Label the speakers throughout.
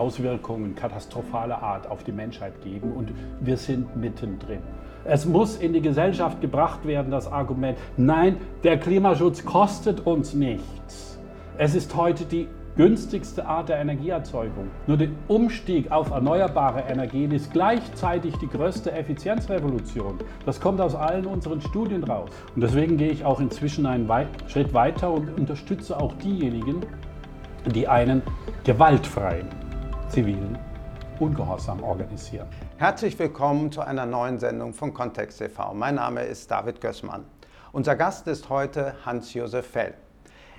Speaker 1: Auswirkungen katastrophaler Art auf die Menschheit geben und wir sind mittendrin. Es muss in die Gesellschaft gebracht werden, das Argument, nein, der Klimaschutz kostet uns nichts. Es ist heute die günstigste Art der Energieerzeugung. Nur der Umstieg auf erneuerbare Energien ist gleichzeitig die größte Effizienzrevolution. Das kommt aus allen unseren Studien raus. Und deswegen gehe ich auch inzwischen einen Schritt weiter und unterstütze auch diejenigen, die einen gewaltfreien zivilen Ungehorsam organisieren.
Speaker 2: Herzlich willkommen zu einer neuen Sendung von Kontext TV. Mein Name ist David Gößmann. Unser Gast ist heute Hans-Josef Fell.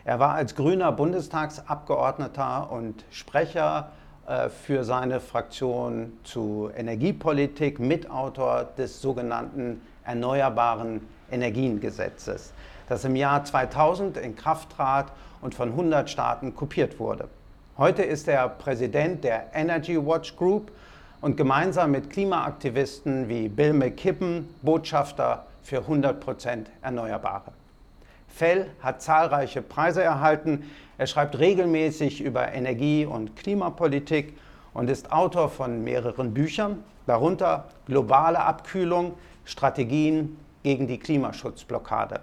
Speaker 2: Er war als grüner Bundestagsabgeordneter und Sprecher äh, für seine Fraktion zu Energiepolitik, Mitautor des sogenannten Erneuerbaren Energiengesetzes, das im Jahr 2000 in Kraft trat und von 100 Staaten kopiert wurde. Heute ist er Präsident der Energy Watch Group und gemeinsam mit Klimaaktivisten wie Bill McKibben Botschafter für 100% Erneuerbare. Fell hat zahlreiche Preise erhalten. Er schreibt regelmäßig über Energie- und Klimapolitik und ist Autor von mehreren Büchern, darunter Globale Abkühlung, Strategien gegen die Klimaschutzblockade.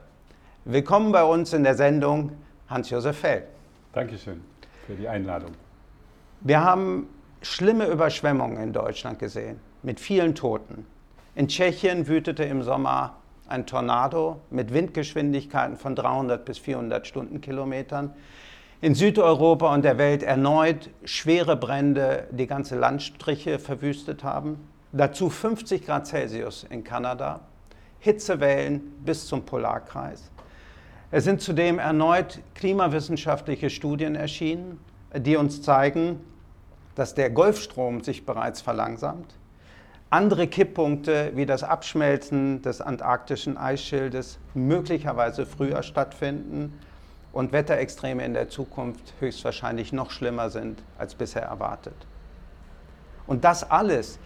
Speaker 2: Willkommen bei uns in der Sendung Hans-Josef Fell.
Speaker 1: Dankeschön für die Einladung.
Speaker 2: Wir haben schlimme Überschwemmungen in Deutschland gesehen, mit vielen Toten. In Tschechien wütete im Sommer ein Tornado mit Windgeschwindigkeiten von 300 bis 400 Stundenkilometern. In Südeuropa und der Welt erneut schwere Brände die ganze Landstriche verwüstet haben. Dazu 50 Grad Celsius in Kanada, Hitzewellen bis zum Polarkreis. Es sind zudem erneut klimawissenschaftliche Studien erschienen, die uns zeigen, dass der Golfstrom sich bereits verlangsamt, andere Kipppunkte wie das Abschmelzen des antarktischen Eisschildes möglicherweise früher stattfinden und Wetterextreme in der Zukunft höchstwahrscheinlich noch schlimmer sind als bisher erwartet. Und das alles,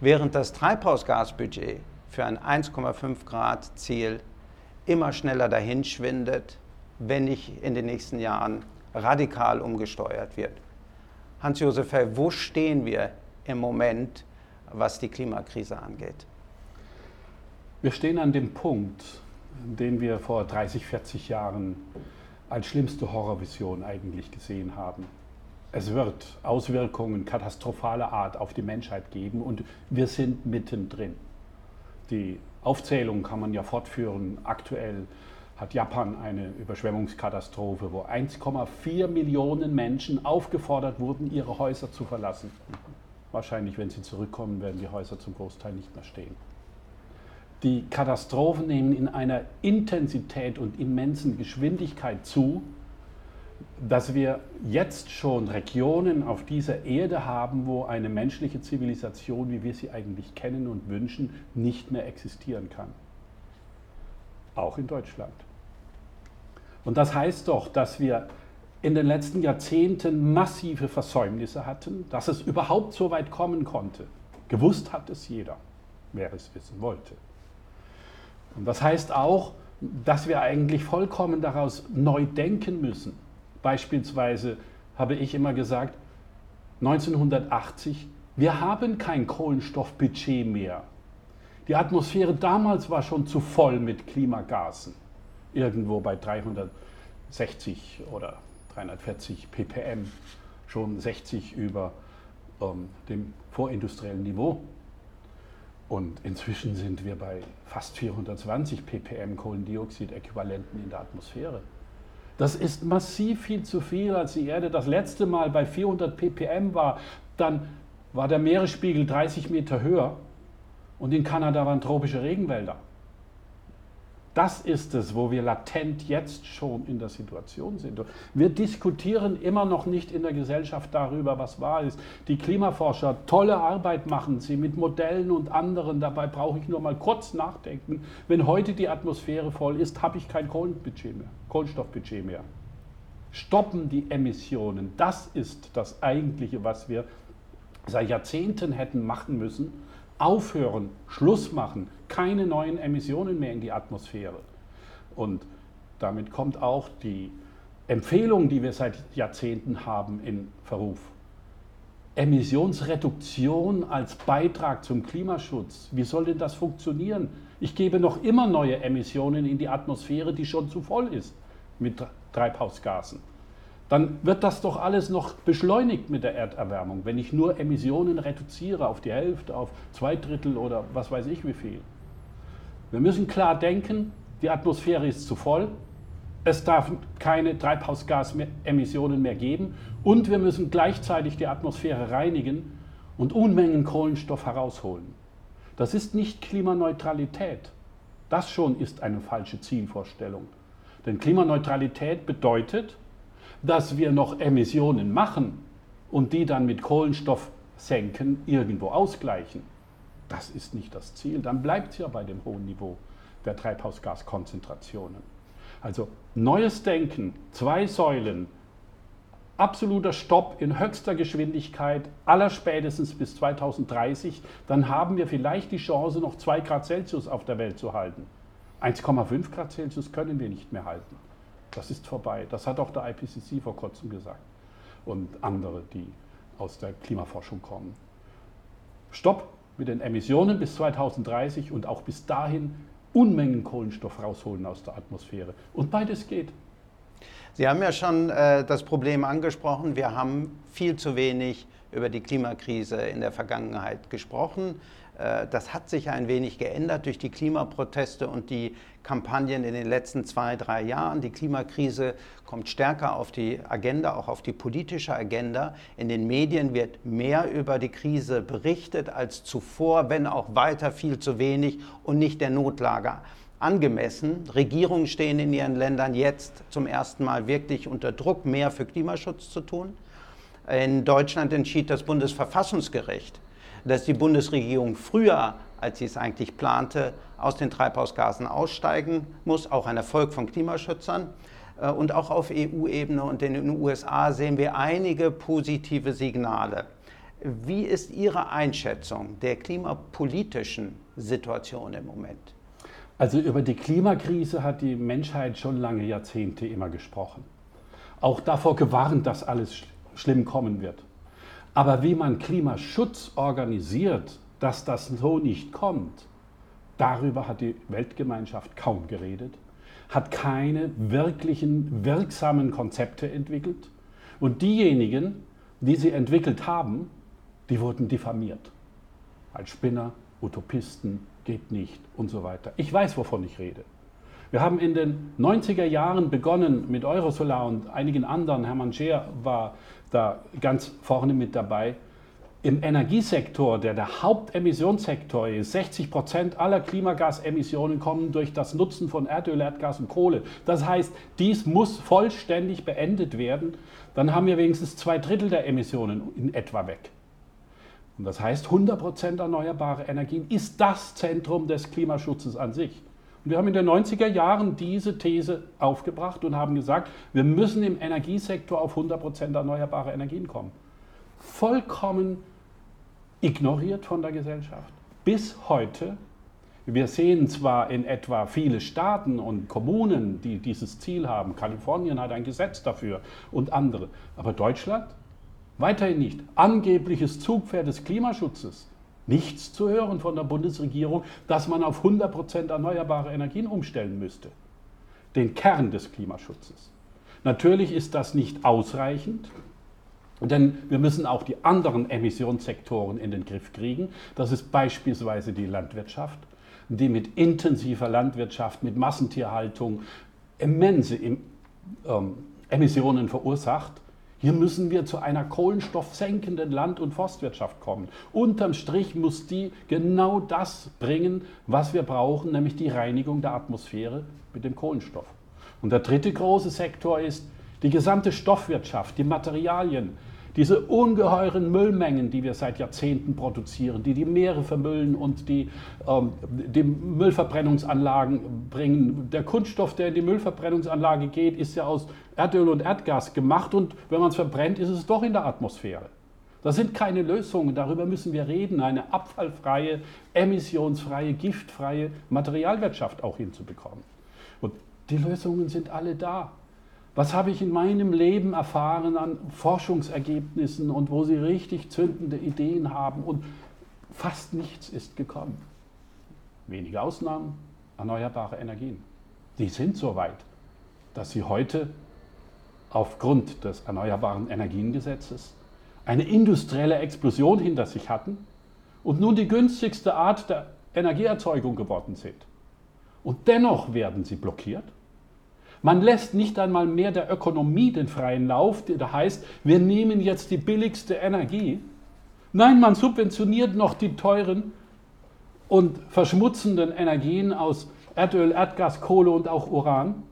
Speaker 2: während das Treibhausgasbudget für ein 1,5 Grad Ziel immer schneller dahinschwindet, wenn nicht in den nächsten Jahren radikal umgesteuert wird. Hans-Josef wo stehen wir im Moment was die Klimakrise angeht?
Speaker 1: Wir stehen an dem Punkt, den wir vor 30, 40 Jahren als schlimmste Horrorvision eigentlich gesehen haben. Es wird Auswirkungen katastrophaler Art auf die Menschheit geben und wir sind mittendrin. Die Aufzählung kann man ja fortführen. Aktuell hat Japan eine Überschwemmungskatastrophe, wo 1,4 Millionen Menschen aufgefordert wurden, ihre Häuser zu verlassen. Wahrscheinlich, wenn sie zurückkommen, werden die Häuser zum Großteil nicht mehr stehen. Die Katastrophen nehmen in einer Intensität und immensen Geschwindigkeit zu, dass wir jetzt schon Regionen auf dieser Erde haben, wo eine menschliche Zivilisation, wie wir sie eigentlich kennen und wünschen, nicht mehr existieren kann. Auch in Deutschland. Und das heißt doch, dass wir in den letzten Jahrzehnten massive Versäumnisse hatten, dass es überhaupt so weit kommen konnte. Gewusst hat es jeder, wer es wissen wollte. Und das heißt auch, dass wir eigentlich vollkommen daraus neu denken müssen. Beispielsweise habe ich immer gesagt, 1980, wir haben kein Kohlenstoffbudget mehr. Die Atmosphäre damals war schon zu voll mit Klimagasen, irgendwo bei 360 oder 340 ppm, schon 60 über ähm, dem vorindustriellen Niveau. Und inzwischen sind wir bei fast 420 ppm Kohlendioxid-Äquivalenten in der Atmosphäre. Das ist massiv viel zu viel, als die Erde das letzte Mal bei 400 ppm war. Dann war der Meeresspiegel 30 Meter höher und in Kanada waren tropische Regenwälder. Das ist es, wo wir latent jetzt schon in der Situation sind. Wir diskutieren immer noch nicht in der Gesellschaft darüber, was wahr ist. Die Klimaforscher, tolle Arbeit machen sie mit Modellen und anderen. Dabei brauche ich nur mal kurz nachdenken. Wenn heute die Atmosphäre voll ist, habe ich kein Kohlenbudget mehr, Kohlenstoffbudget mehr. Stoppen die Emissionen. Das ist das Eigentliche, was wir seit Jahrzehnten hätten machen müssen aufhören, Schluss machen, keine neuen Emissionen mehr in die Atmosphäre. Und damit kommt auch die Empfehlung, die wir seit Jahrzehnten haben, in Verruf. Emissionsreduktion als Beitrag zum Klimaschutz. Wie soll denn das funktionieren? Ich gebe noch immer neue Emissionen in die Atmosphäre, die schon zu voll ist mit Treibhausgasen. Dann wird das doch alles noch beschleunigt mit der Erderwärmung, wenn ich nur Emissionen reduziere auf die Hälfte, auf zwei Drittel oder was weiß ich wie viel. Wir müssen klar denken, die Atmosphäre ist zu voll, es darf keine Treibhausgasemissionen mehr geben und wir müssen gleichzeitig die Atmosphäre reinigen und Unmengen Kohlenstoff herausholen. Das ist nicht Klimaneutralität. Das schon ist eine falsche Zielvorstellung. Denn Klimaneutralität bedeutet, dass wir noch Emissionen machen und die dann mit Kohlenstoff senken, irgendwo ausgleichen. Das ist nicht das Ziel. Dann bleibt es ja bei dem hohen Niveau der Treibhausgaskonzentrationen. Also neues Denken, zwei Säulen, absoluter Stopp in höchster Geschwindigkeit, allerspätestens bis 2030, dann haben wir vielleicht die Chance, noch 2 Grad Celsius auf der Welt zu halten. 1,5 Grad Celsius können wir nicht mehr halten. Das ist vorbei. Das hat auch der IPCC vor kurzem gesagt und andere, die aus der Klimaforschung kommen. Stopp mit den Emissionen bis 2030 und auch bis dahin Unmengen Kohlenstoff rausholen aus der Atmosphäre. Und beides geht.
Speaker 2: Sie haben ja schon äh, das Problem angesprochen. Wir haben viel zu wenig über die Klimakrise in der Vergangenheit gesprochen. Äh, das hat sich ein wenig geändert durch die Klimaproteste und die Kampagnen in den letzten zwei, drei Jahren. Die Klimakrise kommt stärker auf die Agenda, auch auf die politische Agenda. In den Medien wird mehr über die Krise berichtet als zuvor, wenn auch weiter viel zu wenig und nicht der Notlage angemessen. Regierungen stehen in ihren Ländern jetzt zum ersten Mal wirklich unter Druck, mehr für Klimaschutz zu tun. In Deutschland entschied das Bundesverfassungsgericht, dass die Bundesregierung früher, als sie es eigentlich plante, aus den Treibhausgasen aussteigen muss, auch ein Erfolg von Klimaschützern. Äh, und auch auf EU-Ebene und in den USA sehen wir einige positive Signale. Wie ist Ihre Einschätzung der klimapolitischen Situation im Moment?
Speaker 1: Also über die Klimakrise hat die Menschheit schon lange Jahrzehnte immer gesprochen. Auch davor gewarnt, dass alles schlimm kommen wird. Aber wie man Klimaschutz organisiert, dass das so nicht kommt, darüber hat die Weltgemeinschaft kaum geredet, hat keine wirklichen, wirksamen Konzepte entwickelt. Und diejenigen, die sie entwickelt haben, die wurden diffamiert. Als Spinner, Utopisten, geht nicht und so weiter. Ich weiß, wovon ich rede. Wir haben in den 90er Jahren begonnen mit Eurosolar und einigen anderen. Hermann Scheer war da ganz vorne mit dabei. Im Energiesektor, der der Hauptemissionssektor ist, 60 Prozent aller Klimagasemissionen kommen durch das Nutzen von Erdöl, Erdgas und Kohle. Das heißt, dies muss vollständig beendet werden. Dann haben wir wenigstens zwei Drittel der Emissionen in etwa weg. Und das heißt, 100 Prozent erneuerbare Energien ist das Zentrum des Klimaschutzes an sich. Wir haben in den 90er Jahren diese These aufgebracht und haben gesagt, wir müssen im Energiesektor auf 100% erneuerbare Energien kommen. Vollkommen ignoriert von der Gesellschaft. Bis heute. Wir sehen zwar in etwa viele Staaten und Kommunen, die dieses Ziel haben. Kalifornien hat ein Gesetz dafür und andere. Aber Deutschland weiterhin nicht. Angebliches Zugpferd des Klimaschutzes nichts zu hören von der Bundesregierung, dass man auf 100% erneuerbare Energien umstellen müsste. Den Kern des Klimaschutzes. Natürlich ist das nicht ausreichend, denn wir müssen auch die anderen Emissionssektoren in den Griff kriegen. Das ist beispielsweise die Landwirtschaft, die mit intensiver Landwirtschaft, mit Massentierhaltung immense ähm, Emissionen verursacht hier müssen wir zu einer kohlenstoffsenkenden Land- und Forstwirtschaft kommen. Unterm Strich muss die genau das bringen, was wir brauchen, nämlich die Reinigung der Atmosphäre mit dem Kohlenstoff. Und der dritte große Sektor ist die gesamte Stoffwirtschaft, die Materialien, diese ungeheuren Müllmengen, die wir seit Jahrzehnten produzieren, die die Meere vermüllen und die, ähm, die Müllverbrennungsanlagen bringen. Der Kunststoff, der in die Müllverbrennungsanlage geht, ist ja aus Erdöl und Erdgas gemacht und wenn man es verbrennt, ist es doch in der Atmosphäre. Das sind keine Lösungen, darüber müssen wir reden, eine abfallfreie, emissionsfreie, giftfreie Materialwirtschaft auch hinzubekommen. Und die Lösungen sind alle da. Was habe ich in meinem Leben erfahren an Forschungsergebnissen und wo sie richtig zündende Ideen haben und fast nichts ist gekommen. Wenige Ausnahmen, erneuerbare Energien. Die sind so weit, dass sie heute aufgrund des Erneuerbaren Energiengesetzes eine industrielle Explosion hinter sich hatten und nun die günstigste Art der Energieerzeugung geworden sind. Und dennoch werden sie blockiert. Man lässt nicht einmal mehr der Ökonomie den freien Lauf, der heißt, wir nehmen jetzt die billigste Energie. Nein, man subventioniert noch die teuren und verschmutzenden Energien aus Erdöl, Erdgas, Kohle und auch Uran,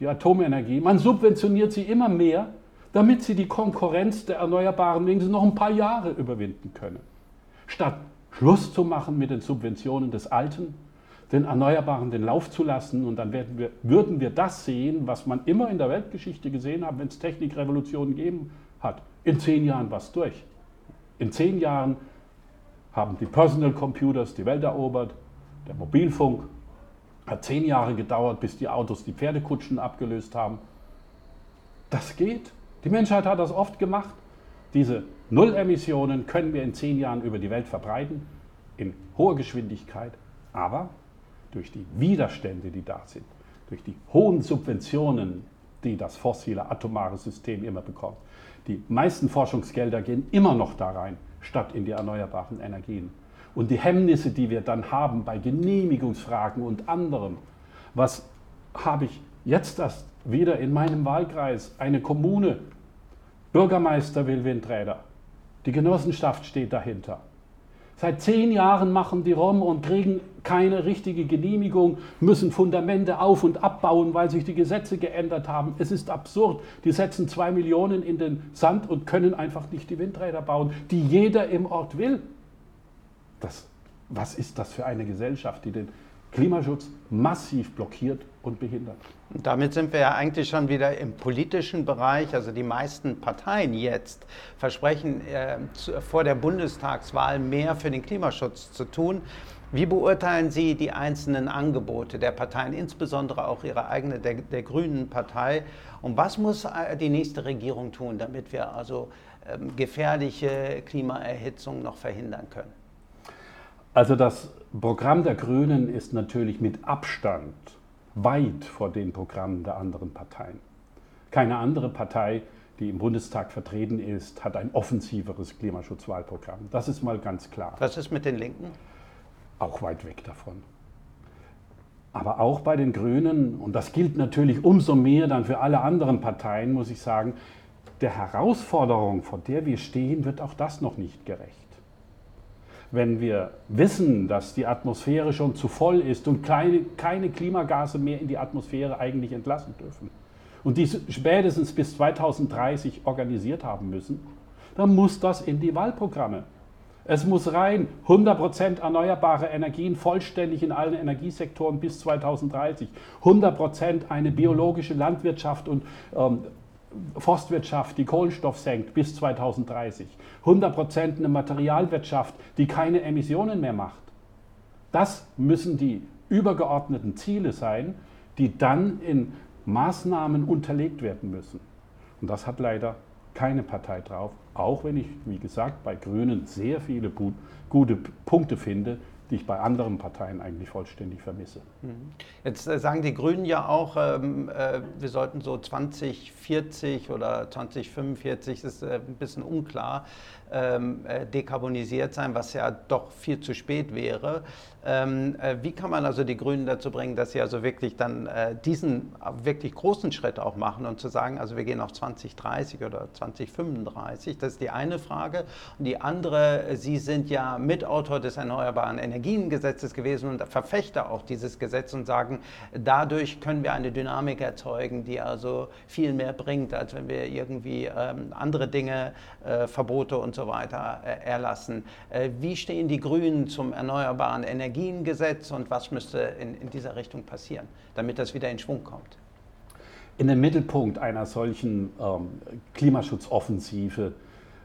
Speaker 1: die Atomenergie. Man subventioniert sie immer mehr, damit sie die Konkurrenz der Erneuerbaren wenigstens noch ein paar Jahre überwinden können. Statt Schluss zu machen mit den Subventionen des Alten, den Erneuerbaren den Lauf zu lassen und dann wir, würden wir das sehen, was man immer in der Weltgeschichte gesehen hat, wenn es Technikrevolutionen gegeben hat. In zehn Jahren war es durch. In zehn Jahren haben die Personal Computers die Welt erobert, der Mobilfunk hat zehn Jahre gedauert, bis die Autos die Pferdekutschen abgelöst haben. Das geht. Die Menschheit hat das oft gemacht. Diese Nullemissionen können wir in zehn Jahren über die Welt verbreiten, in hoher Geschwindigkeit, aber durch die Widerstände, die da sind, durch die hohen Subventionen, die das fossile atomare System immer bekommt. Die meisten Forschungsgelder gehen immer noch da rein, statt in die erneuerbaren Energien. Und die Hemmnisse, die wir dann haben bei Genehmigungsfragen und anderem, was habe ich jetzt erst wieder in meinem Wahlkreis, eine Kommune, Bürgermeister will Windräder, die Genossenschaft steht dahinter. Seit zehn Jahren machen die Rom und kriegen keine richtige Genehmigung, müssen Fundamente auf- und abbauen, weil sich die Gesetze geändert haben. Es ist absurd. Die setzen zwei Millionen in den Sand und können einfach nicht die Windräder bauen, die jeder im Ort will. Das, was ist das für eine Gesellschaft, die den Klimaschutz massiv blockiert und behindert.
Speaker 2: Und damit sind wir ja eigentlich schon wieder im politischen Bereich. Also die meisten Parteien jetzt versprechen äh, zu, vor der Bundestagswahl mehr für den Klimaschutz zu tun. Wie beurteilen Sie die einzelnen Angebote der Parteien, insbesondere auch Ihre eigene, der, der Grünen Partei? Und was muss äh, die nächste Regierung tun, damit wir also ähm, gefährliche Klimaerhitzung noch verhindern können?
Speaker 1: Also das Programm der Grünen ist natürlich mit Abstand weit vor den Programmen der anderen Parteien. Keine andere Partei, die im Bundestag vertreten ist, hat ein offensiveres Klimaschutzwahlprogramm. Das ist mal ganz klar.
Speaker 2: Was ist mit den Linken?
Speaker 1: Auch weit weg davon. Aber auch bei den Grünen, und das gilt natürlich umso mehr dann für alle anderen Parteien, muss ich sagen, der Herausforderung, vor der wir stehen, wird auch das noch nicht gerecht wenn wir wissen, dass die Atmosphäre schon zu voll ist und keine, keine Klimagase mehr in die Atmosphäre eigentlich entlassen dürfen und die spätestens bis 2030 organisiert haben müssen, dann muss das in die Wahlprogramme. Es muss rein 100% erneuerbare Energien vollständig in allen Energiesektoren bis 2030, 100% eine biologische Landwirtschaft und ähm, Forstwirtschaft, die Kohlenstoff senkt bis 2030. 100% eine Materialwirtschaft, die keine Emissionen mehr macht. Das müssen die übergeordneten Ziele sein, die dann in Maßnahmen unterlegt werden müssen. Und das hat leider keine Partei drauf, auch wenn ich, wie gesagt, bei Grünen sehr viele gute Punkte finde, die ich bei anderen Parteien eigentlich vollständig vermisse. Mhm.
Speaker 2: Jetzt äh, sagen die Grünen ja auch, ähm, äh, wir sollten so 2040 oder 2045, das ist äh, ein bisschen unklar, ähm, äh, dekarbonisiert sein, was ja doch viel zu spät wäre. Ähm, äh, wie kann man also die Grünen dazu bringen, dass sie also wirklich dann äh, diesen wirklich großen Schritt auch machen und zu sagen, also wir gehen auf 2030 oder 2035? Das ist die eine Frage. Und die andere, Sie sind ja Mitautor des Erneuerbaren Energiengesetzes gewesen und Verfechter auch dieses Gesetz und sagen, dadurch können wir eine Dynamik erzeugen, die also viel mehr bringt, als wenn wir irgendwie ähm, andere Dinge, äh, Verbote und so so weiter äh, erlassen. Äh, wie stehen die Grünen zum Erneuerbaren Energiengesetz und was müsste in, in dieser Richtung passieren, damit das wieder in Schwung kommt?
Speaker 1: In den Mittelpunkt einer solchen ähm, Klimaschutzoffensive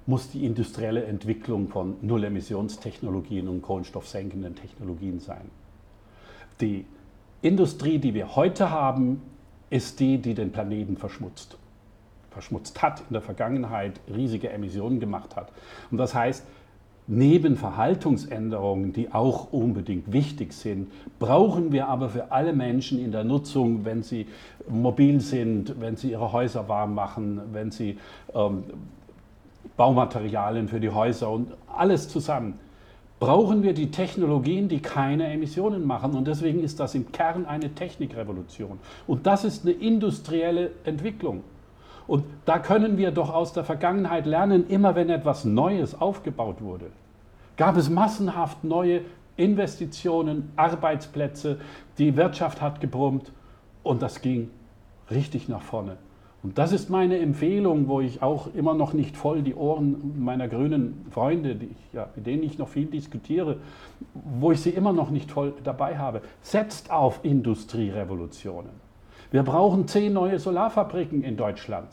Speaker 1: muss die industrielle Entwicklung von Nullemissionstechnologien und kohlenstoffsenkenden Technologien sein. Die Industrie, die wir heute haben, ist die, die den Planeten verschmutzt. Verschmutzt hat, in der Vergangenheit riesige Emissionen gemacht hat. Und das heißt, neben Verhaltensänderungen, die auch unbedingt wichtig sind, brauchen wir aber für alle Menschen in der Nutzung, wenn sie mobil sind, wenn sie ihre Häuser warm machen, wenn sie ähm, Baumaterialien für die Häuser und alles zusammen, brauchen wir die Technologien, die keine Emissionen machen. Und deswegen ist das im Kern eine Technikrevolution. Und das ist eine industrielle Entwicklung. Und da können wir doch aus der Vergangenheit lernen, immer wenn etwas Neues aufgebaut wurde, gab es massenhaft neue Investitionen, Arbeitsplätze, die Wirtschaft hat gebrummt und das ging richtig nach vorne. Und das ist meine Empfehlung, wo ich auch immer noch nicht voll die Ohren meiner grünen Freunde, ich, ja, mit denen ich noch viel diskutiere, wo ich sie immer noch nicht voll dabei habe. Setzt auf Industrierevolutionen. Wir brauchen zehn neue Solarfabriken in Deutschland,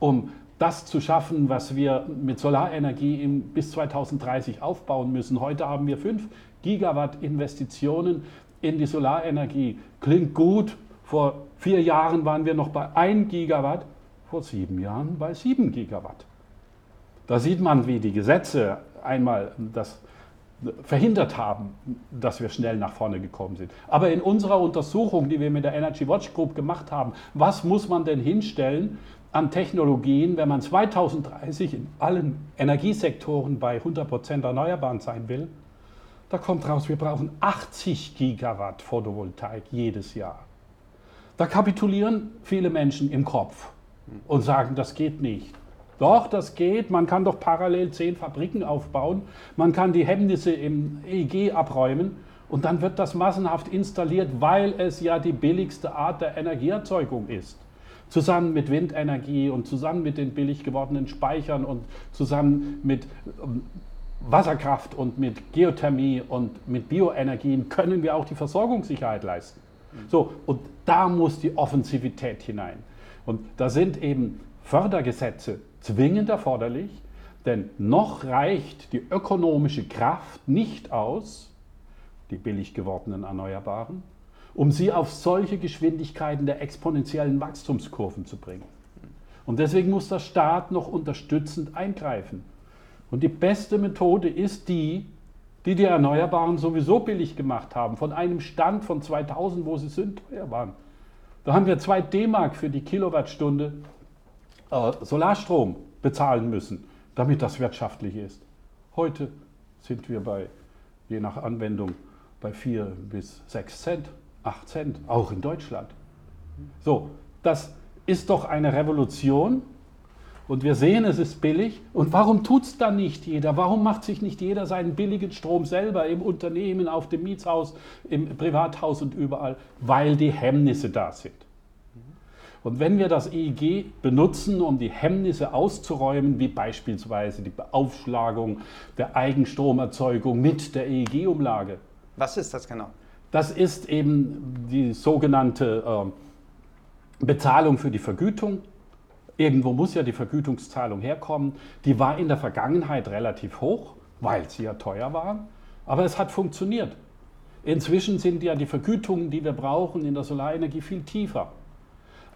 Speaker 1: um das zu schaffen, was wir mit Solarenergie bis 2030 aufbauen müssen. Heute haben wir fünf Gigawatt Investitionen in die Solarenergie. Klingt gut, vor vier Jahren waren wir noch bei 1 Gigawatt, vor sieben Jahren bei 7 Gigawatt. Da sieht man, wie die Gesetze einmal das verhindert haben, dass wir schnell nach vorne gekommen sind. Aber in unserer Untersuchung, die wir mit der Energy Watch Group gemacht haben, was muss man denn hinstellen an Technologien, wenn man 2030 in allen Energiesektoren bei 100% Erneuerbaren sein will? Da kommt raus, wir brauchen 80 Gigawatt Photovoltaik jedes Jahr. Da kapitulieren viele Menschen im Kopf und sagen, das geht nicht. Doch, das geht. Man kann doch parallel zehn Fabriken aufbauen. Man kann die Hemmnisse im EEG abräumen und dann wird das massenhaft installiert, weil es ja die billigste Art der Energieerzeugung ist. Zusammen mit Windenergie und zusammen mit den billig gewordenen Speichern und zusammen mit ähm, Wasserkraft und mit Geothermie und mit Bioenergien können wir auch die Versorgungssicherheit leisten. So, und da muss die Offensivität hinein. Und da sind eben Fördergesetze zwingend erforderlich, denn noch reicht die ökonomische Kraft nicht aus, die billig gewordenen Erneuerbaren, um sie auf solche Geschwindigkeiten der exponentiellen Wachstumskurven zu bringen. Und deswegen muss der Staat noch unterstützend eingreifen. Und die beste Methode ist die, die die Erneuerbaren sowieso billig gemacht haben, von einem Stand von 2000, wo sie sind, teuer waren. Da haben wir 2 D-Mark für die Kilowattstunde äh, Solarstrom bezahlen müssen, damit das wirtschaftlich ist. Heute sind wir bei, je nach Anwendung, bei 4 bis 6 Cent, 8 Cent, auch in Deutschland. So, das ist doch eine Revolution, und wir sehen, es ist billig. Und warum tut es dann nicht jeder? Warum macht sich nicht jeder seinen billigen Strom selber im Unternehmen, auf dem Mietshaus, im Privathaus und überall? Weil die Hemmnisse da sind. Und wenn wir das EEG benutzen, um die Hemmnisse auszuräumen, wie beispielsweise die Beaufschlagung der Eigenstromerzeugung mit der EEG-Umlage.
Speaker 2: Was ist das genau?
Speaker 1: Das ist eben die sogenannte äh, Bezahlung für die Vergütung Irgendwo muss ja die Vergütungszahlung herkommen. Die war in der Vergangenheit relativ hoch, weil sie ja teuer waren. Aber es hat funktioniert. Inzwischen sind ja die Vergütungen, die wir brauchen in der Solarenergie, viel tiefer.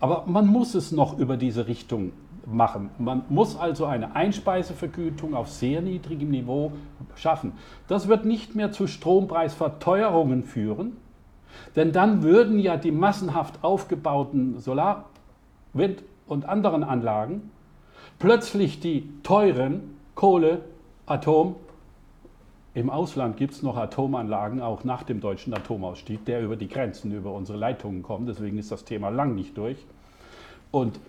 Speaker 1: Aber man muss es noch über diese Richtung machen. Man muss also eine Einspeisevergütung auf sehr niedrigem Niveau schaffen. Das wird nicht mehr zu Strompreisverteuerungen führen, denn dann würden ja die massenhaft aufgebauten Solar-, Wind- und anderen Anlagen plötzlich die teuren Kohle, Atom, im Ausland gibt es noch Atomanlagen, auch nach dem deutschen Atomausstieg, der über die Grenzen, über unsere Leitungen kommt. Deswegen ist das Thema lang nicht durch. Und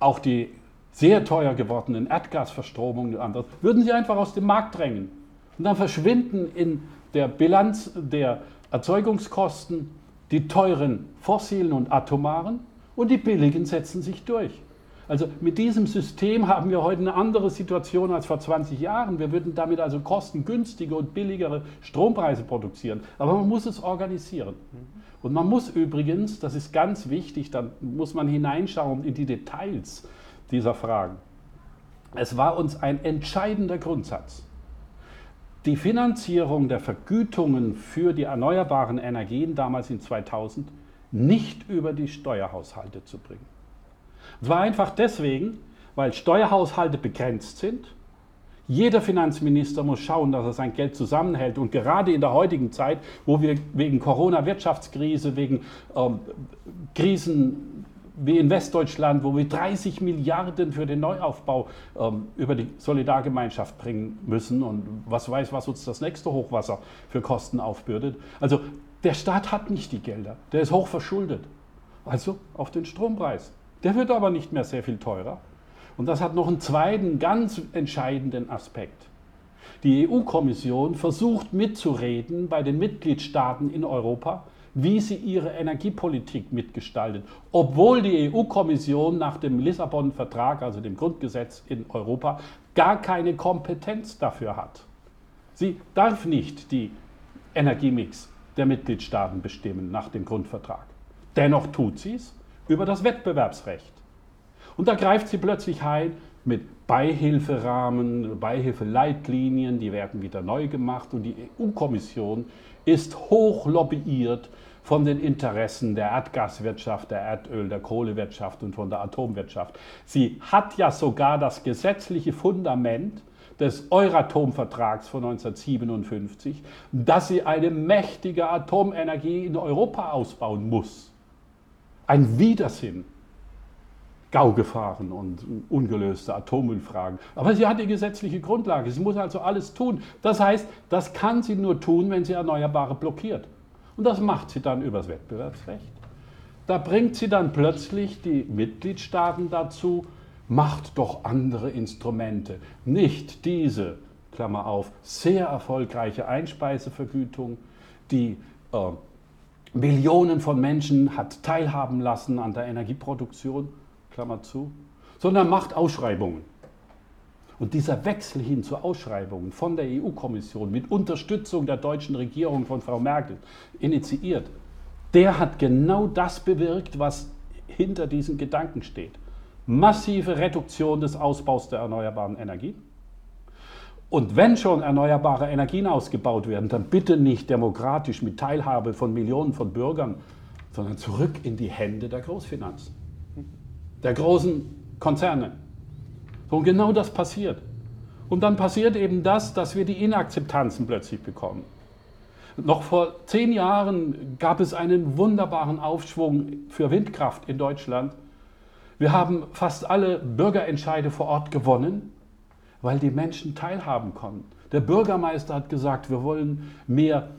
Speaker 1: auch die sehr teuer gewordenen Erdgasverstromungen und anderes würden sie einfach aus dem Markt drängen. Und dann verschwinden in der Bilanz der Erzeugungskosten die teuren fossilen und atomaren und die billigen setzen sich durch. Also mit diesem System haben wir heute eine andere Situation als vor 20 Jahren. Wir würden damit also kostengünstige und billigere Strompreise produzieren. Aber man muss es organisieren. Und man muss übrigens, das ist ganz wichtig, dann muss man hineinschauen in die Details dieser Fragen. Es war uns ein entscheidender Grundsatz. Die Finanzierung der Vergütungen für die erneuerbaren Energien damals in 2000 nicht über die Steuerhaushalte zu bringen. Und zwar einfach deswegen, weil Steuerhaushalte begrenzt sind. Jeder Finanzminister muss schauen, dass er sein Geld zusammenhält. Und gerade in der heutigen Zeit, wo wir wegen Corona-Wirtschaftskrise, wegen ähm, Krisen wie in Westdeutschland, wo wir 30 Milliarden für den Neuaufbau ähm, über die Solidargemeinschaft bringen müssen und was weiß, was uns das nächste Hochwasser für Kosten aufbürdet. Also der Staat hat nicht die Gelder, der ist hoch verschuldet. Also auf den Strompreis. Der wird aber nicht mehr sehr viel teurer. Und das hat noch einen zweiten ganz entscheidenden Aspekt. Die EU-Kommission versucht mitzureden bei den Mitgliedstaaten in Europa, wie sie ihre Energiepolitik mitgestaltet, obwohl die EU-Kommission nach dem Lissabon-Vertrag, also dem Grundgesetz in Europa, gar keine Kompetenz dafür hat. Sie darf nicht die Energiemix der Mitgliedstaaten bestimmen nach dem Grundvertrag. Dennoch tut sie es über das Wettbewerbsrecht. Und da greift sie plötzlich ein mit Beihilferahmen, Beihilfeleitlinien, die werden wieder neu gemacht und die EU-Kommission ist hoch lobbyiert von den Interessen der Erdgaswirtschaft, der Erdöl, der Kohlewirtschaft und von der Atomwirtschaft. Sie hat ja sogar das gesetzliche Fundament des Euratom-Vertrags von 1957, dass sie eine mächtige Atomenergie in Europa ausbauen muss. Ein Widersinn. Gaugefahren und ungelöste Atommüllfragen. Aber sie hat die gesetzliche Grundlage. Sie muss also alles tun. Das heißt, das kann sie nur tun, wenn sie Erneuerbare blockiert. Und das macht sie dann übers Wettbewerbsrecht. Da bringt sie dann plötzlich die Mitgliedstaaten dazu, macht doch andere Instrumente. Nicht diese, Klammer auf, sehr erfolgreiche Einspeisevergütung, die äh, Millionen von Menschen hat teilhaben lassen an der Energieproduktion, Klammer zu, sondern macht Ausschreibungen. Und dieser Wechsel hin zu Ausschreibungen von der EU-Kommission mit Unterstützung der deutschen Regierung von Frau Merkel initiiert, der hat genau das bewirkt, was hinter diesen Gedanken steht. Massive Reduktion des Ausbaus der erneuerbaren Energien. Und wenn schon erneuerbare Energien ausgebaut werden, dann bitte nicht demokratisch mit Teilhabe von Millionen von Bürgern, sondern zurück in die Hände der Großfinanzen, der großen Konzerne. Und genau das passiert. Und dann passiert eben das, dass wir die Inakzeptanzen plötzlich bekommen. Noch vor zehn Jahren gab es einen wunderbaren Aufschwung für Windkraft in Deutschland. Wir haben fast alle Bürgerentscheide vor Ort gewonnen, weil die Menschen teilhaben konnten. Der Bürgermeister hat gesagt, wir wollen mehr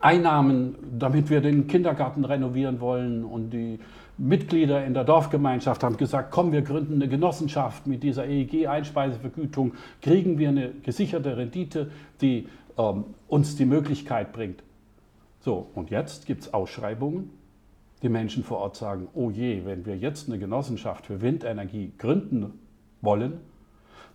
Speaker 1: Einnahmen, damit wir den Kindergarten renovieren wollen und die Mitglieder in der Dorfgemeinschaft haben gesagt, komm, wir gründen eine Genossenschaft mit dieser EEG-Einspeisevergütung, kriegen wir eine gesicherte Rendite, die ähm, uns die Möglichkeit bringt. So, und jetzt gibt es Ausschreibungen. Die Menschen vor Ort sagen, oh je, wenn wir jetzt eine Genossenschaft für Windenergie gründen wollen,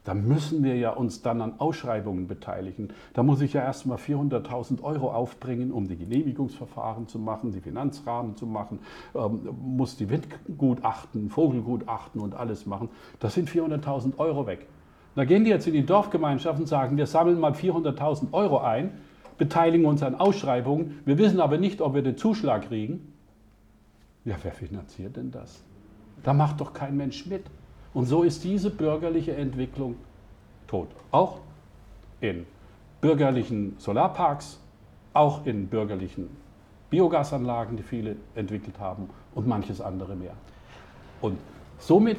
Speaker 1: da müssen wir ja uns dann an Ausschreibungen beteiligen. Da muss ich ja erstmal 400.000 Euro aufbringen, um die Genehmigungsverfahren zu machen, die Finanzrahmen zu machen, ähm, muss die Windgutachten, Vogelgutachten und alles machen. Das sind 400.000 Euro weg. Da gehen die jetzt in die Dorfgemeinschaft und sagen, wir sammeln mal 400.000 Euro ein, beteiligen uns an Ausschreibungen, wir wissen aber nicht, ob wir den Zuschlag kriegen. Ja, wer finanziert denn das? Da macht doch kein Mensch mit. Und so ist diese bürgerliche Entwicklung tot. Auch in bürgerlichen Solarparks, auch in bürgerlichen Biogasanlagen, die viele entwickelt haben und manches andere mehr. Und somit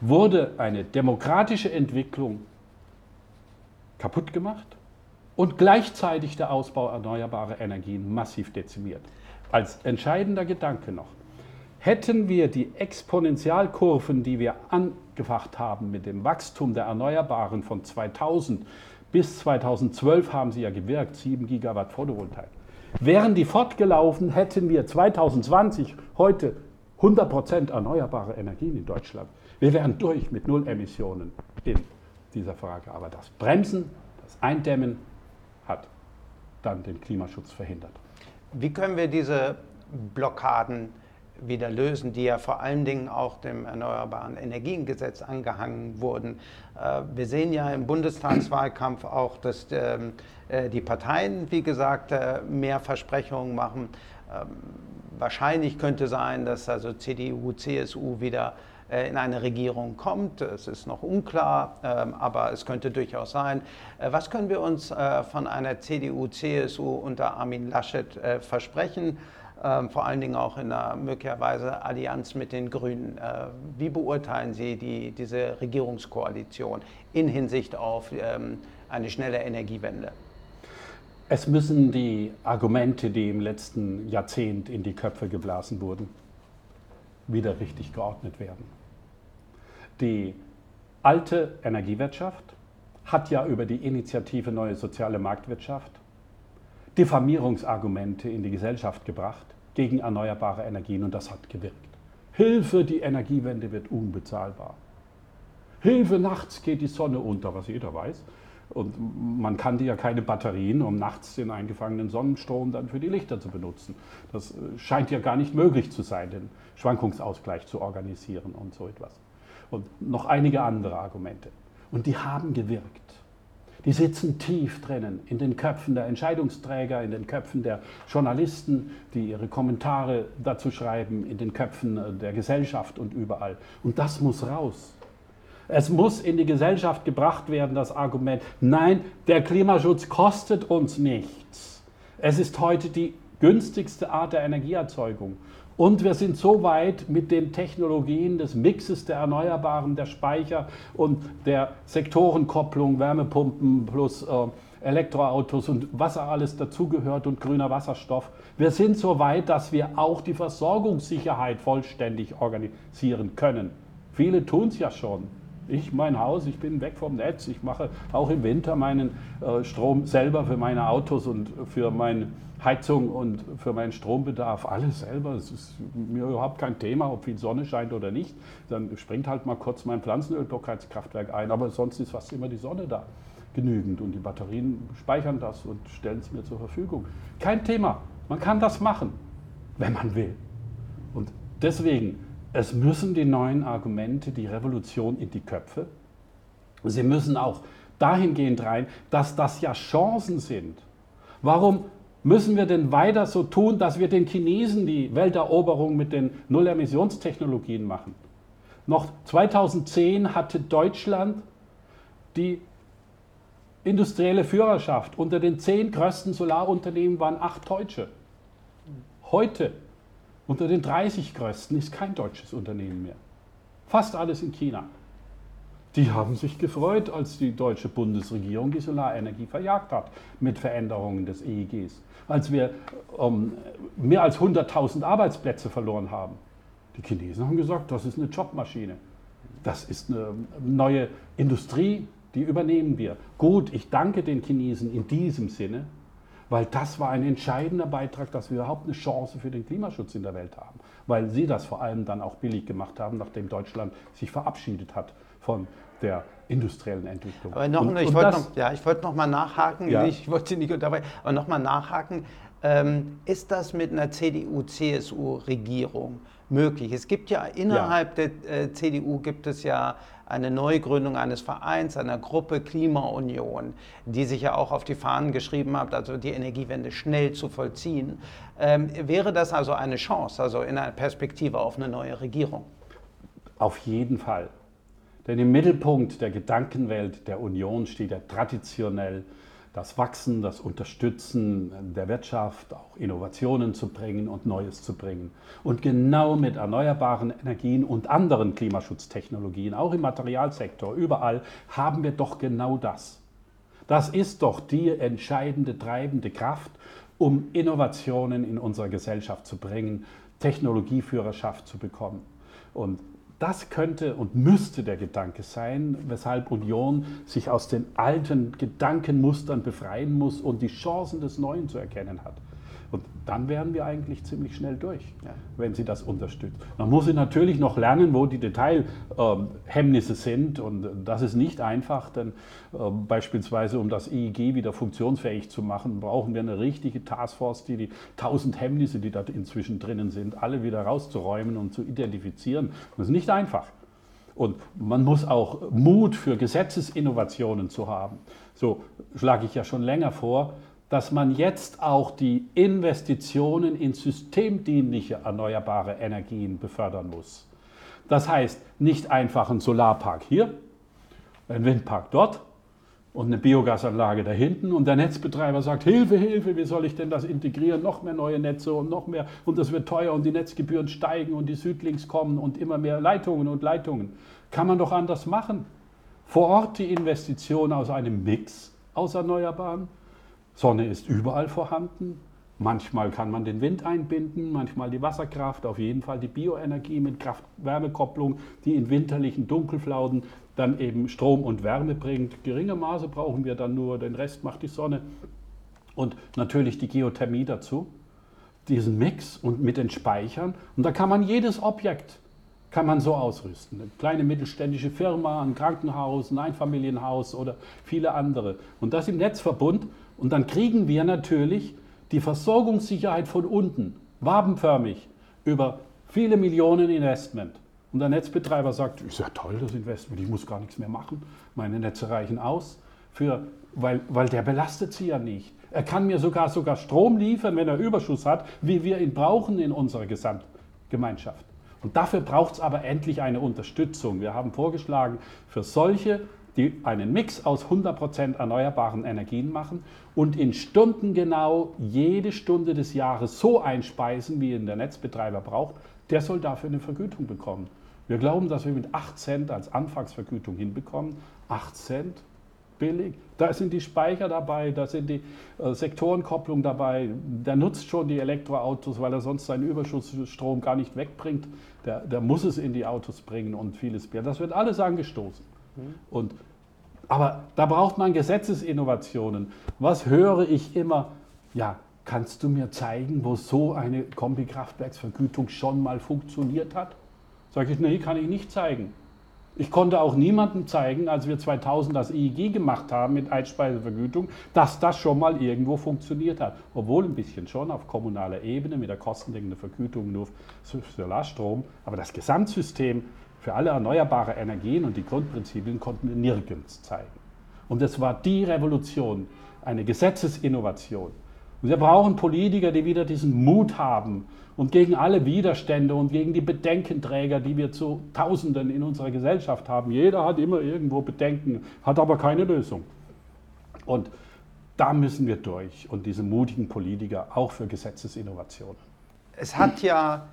Speaker 1: wurde eine demokratische Entwicklung kaputt gemacht und gleichzeitig der Ausbau erneuerbarer Energien massiv dezimiert. Als entscheidender Gedanke noch. Hätten wir die Exponentialkurven, die wir angefacht haben mit dem Wachstum der Erneuerbaren von 2000 bis 2012 haben sie ja gewirkt, 7 Gigawatt Photovoltaik. Wären die fortgelaufen, hätten wir 2020 heute 100 Prozent erneuerbare Energien in Deutschland. Wir wären durch mit Null Emissionen in dieser Frage. Aber das Bremsen, das Eindämmen hat dann den Klimaschutz verhindert.
Speaker 2: Wie können wir diese Blockaden wieder lösen, die ja vor allen Dingen auch dem Erneuerbaren Energiengesetz angehangen wurden. Äh, wir sehen ja im Bundestagswahlkampf auch, dass ähm, äh, die Parteien, wie gesagt, äh, mehr Versprechungen machen. Ähm, wahrscheinlich könnte sein, dass also CDU, CSU wieder in eine Regierung kommt. Es ist noch unklar, ähm, aber es könnte durchaus sein. Was können wir uns von einer CDU, CSU unter Armin Laschet versprechen? Ähm, vor allen Dingen auch in einer möglicherweise Allianz mit den Grünen. Wie beurteilen Sie die, diese Regierungskoalition in Hinsicht auf ähm, eine schnelle Energiewende?
Speaker 1: Es müssen die Argumente, die im letzten Jahrzehnt in die Köpfe geblasen wurden, wieder richtig geordnet werden. Die alte Energiewirtschaft hat ja über die Initiative Neue Soziale Marktwirtschaft Diffamierungsargumente in die Gesellschaft gebracht gegen erneuerbare Energien und das hat gewirkt. Hilfe, die Energiewende wird unbezahlbar. Hilfe, nachts geht die Sonne unter, was jeder weiß. Und man kann die ja keine Batterien, um nachts den eingefangenen Sonnenstrom dann für die Lichter zu benutzen. Das äh, scheint ja gar nicht möglich zu sein, den Schwankungsausgleich zu organisieren und so etwas. Und noch einige andere Argumente. Und die haben gewirkt. Die sitzen tief drinnen in den Köpfen der Entscheidungsträger, in den Köpfen der Journalisten, die ihre Kommentare dazu schreiben, in den Köpfen äh, der Gesellschaft und überall. Und das muss raus. Es muss in die Gesellschaft gebracht werden, das Argument, nein, der Klimaschutz kostet uns nichts. Es ist heute die günstigste Art der Energieerzeugung. Und wir sind so weit mit den Technologien des Mixes der Erneuerbaren, der Speicher und der Sektorenkopplung, Wärmepumpen plus äh, Elektroautos und was alles dazugehört und grüner Wasserstoff. Wir sind so weit, dass wir auch die Versorgungssicherheit vollständig organisieren können. Viele tun es ja schon. Ich, mein Haus, ich bin weg vom Netz. Ich mache auch im Winter meinen äh, Strom selber für meine Autos und für meine Heizung und für meinen Strombedarf. Alles selber. Es ist mir überhaupt kein Thema, ob viel Sonne scheint oder nicht. Dann springt halt mal kurz mein Pflanzenölblockheizkraftwerk ein. Aber sonst ist fast immer die Sonne da. Genügend. Und die Batterien speichern das und stellen es mir zur Verfügung. Kein Thema. Man kann das machen, wenn man will. Und deswegen es müssen die neuen Argumente die Revolution in die Köpfe. Sie müssen auch dahingehend rein, dass das ja Chancen sind. Warum müssen wir denn weiter so tun, dass wir den Chinesen die Welteroberung mit den Nullemissionstechnologien machen? Noch 2010 hatte Deutschland die industrielle Führerschaft. Unter den zehn größten Solarunternehmen waren acht Deutsche. Heute unter den 30 größten ist kein deutsches Unternehmen mehr. Fast alles in China. Die haben sich gefreut, als die deutsche Bundesregierung die Solarenergie verjagt hat mit Veränderungen des EEGs. Als wir ähm, mehr als 100.000 Arbeitsplätze verloren haben. Die Chinesen haben gesagt, das ist eine Jobmaschine. Das ist eine neue Industrie, die übernehmen wir. Gut, ich danke den Chinesen in diesem Sinne, weil das war ein entscheidender Beitrag, dass wir überhaupt eine Chance für den Klimaschutz in der Welt haben, weil sie das vor allem dann auch billig gemacht haben, nachdem Deutschland sich verabschiedet hat von der industriellen Entwicklung.
Speaker 2: Aber noch, und, ich wollte noch, ja, wollt noch mal nachhaken, ja. ich wollte Sie nicht unterbrechen, aber noch mal nachhaken, ähm, ist das mit einer CDU-CSU-Regierung möglich? Es gibt ja innerhalb ja. der äh, CDU gibt es ja eine Neugründung eines Vereins, einer Gruppe Klimaunion, die sich ja auch auf die Fahnen geschrieben hat, also die Energiewende schnell zu vollziehen. Ähm, wäre das also eine Chance, also in einer Perspektive auf eine neue Regierung?
Speaker 1: Auf jeden Fall. Denn im Mittelpunkt der Gedankenwelt der Union steht ja traditionell das Wachsen, das Unterstützen der Wirtschaft, auch Innovationen zu bringen und Neues zu bringen. Und genau mit erneuerbaren Energien und anderen Klimaschutztechnologien, auch im Materialsektor, überall, haben wir doch genau das. Das ist doch die entscheidende treibende Kraft, um Innovationen in unserer Gesellschaft zu bringen, Technologieführerschaft zu bekommen. Und das könnte und müsste der Gedanke sein, weshalb Union sich aus den alten Gedankenmustern befreien muss und die Chancen des Neuen zu erkennen hat. Und dann wären wir eigentlich ziemlich schnell durch, ja. wenn sie das unterstützt. Man muss sie natürlich noch lernen, wo die Detailhemmnisse ähm, sind. Und das ist nicht einfach, denn äh, beispielsweise, um das EEG wieder funktionsfähig zu machen, brauchen wir eine richtige Taskforce, die die tausend Hemmnisse, die da inzwischen drinnen sind, alle wieder rauszuräumen und zu identifizieren. Das ist nicht einfach. Und man muss auch Mut für Gesetzesinnovationen zu haben. So schlage ich ja schon länger vor, dass man jetzt auch die Investitionen in systemdienliche erneuerbare Energien befördern muss. Das heißt, nicht einfach ein Solarpark hier, ein Windpark dort und eine Biogasanlage da hinten und der Netzbetreiber sagt, Hilfe, Hilfe, wie soll ich denn das integrieren? Noch mehr neue Netze und noch mehr und das wird teuer und die Netzgebühren steigen und die Südlinks kommen und immer mehr Leitungen und Leitungen. Kann man doch anders machen. Vor Ort die Investition aus einem Mix aus Erneuerbaren. Sonne ist überall vorhanden, Manchmal kann man den Wind einbinden, manchmal die Wasserkraft, auf jeden Fall die Bioenergie mit Kraft-Wärme-Kopplung, die in winterlichen Dunkelflauten dann eben Strom und Wärme bringt. Geringe Maße brauchen wir dann nur, den Rest macht die Sonne. Und natürlich die Geothermie dazu, diesen Mix und mit den Speichern. Und da kann man jedes Objekt kann man so ausrüsten. Eine kleine mittelständische Firma, ein Krankenhaus, ein Einfamilienhaus oder viele andere. Und das im Netzverbund. Und dann kriegen wir natürlich die Versorgungssicherheit von unten, wabenförmig, über viele Millionen Investment. Und der Netzbetreiber sagt, ist ja toll, das Investment, ich muss gar nichts mehr machen, meine Netze reichen aus, für, weil, weil der belastet sie ja nicht. Er kann mir sogar, sogar Strom liefern, wenn er Überschuss hat, wie wir ihn brauchen in unserer Gesamtgemeinschaft. Und dafür braucht es aber endlich eine Unterstützung. Wir haben vorgeschlagen, für solche die einen Mix aus 100% erneuerbaren Energien machen und in Stunden genau jede Stunde des Jahres so einspeisen, wie ihn der Netzbetreiber braucht, der soll dafür eine Vergütung bekommen. Wir glauben, dass wir mit 8 Cent als Anfangsvergütung hinbekommen. 8 Cent, billig. Da sind die Speicher dabei, da sind die äh, Sektorenkopplung dabei. Der nutzt schon die Elektroautos, weil er sonst seinen Überschussstrom gar nicht wegbringt. Der, der muss es in die Autos bringen und vieles mehr. Das wird alles angestoßen. Und, aber da braucht man Gesetzesinnovationen. Was höre ich immer? Ja, kannst du mir zeigen, wo so eine Kombikraftwerksvergütung schon mal funktioniert hat? Sage ich, nee, kann ich nicht zeigen. Ich konnte auch niemandem zeigen, als wir 2000 das EEG gemacht haben mit Einspeisevergütung, dass das schon mal irgendwo funktioniert hat. Obwohl ein bisschen schon auf kommunaler Ebene mit der kostendeckenden Vergütung nur für Solarstrom. Aber das Gesamtsystem für alle erneuerbare Energien und die Grundprinzipien konnten wir nirgends zeigen. Und es war die Revolution, eine Gesetzesinnovation. Und wir brauchen Politiker, die wieder diesen Mut haben und gegen alle Widerstände und gegen die Bedenkenträger, die wir zu Tausenden in unserer Gesellschaft haben. Jeder hat immer irgendwo Bedenken, hat aber keine Lösung. Und da müssen wir durch und diese mutigen Politiker auch für Gesetzesinnovationen.
Speaker 2: Es hat ja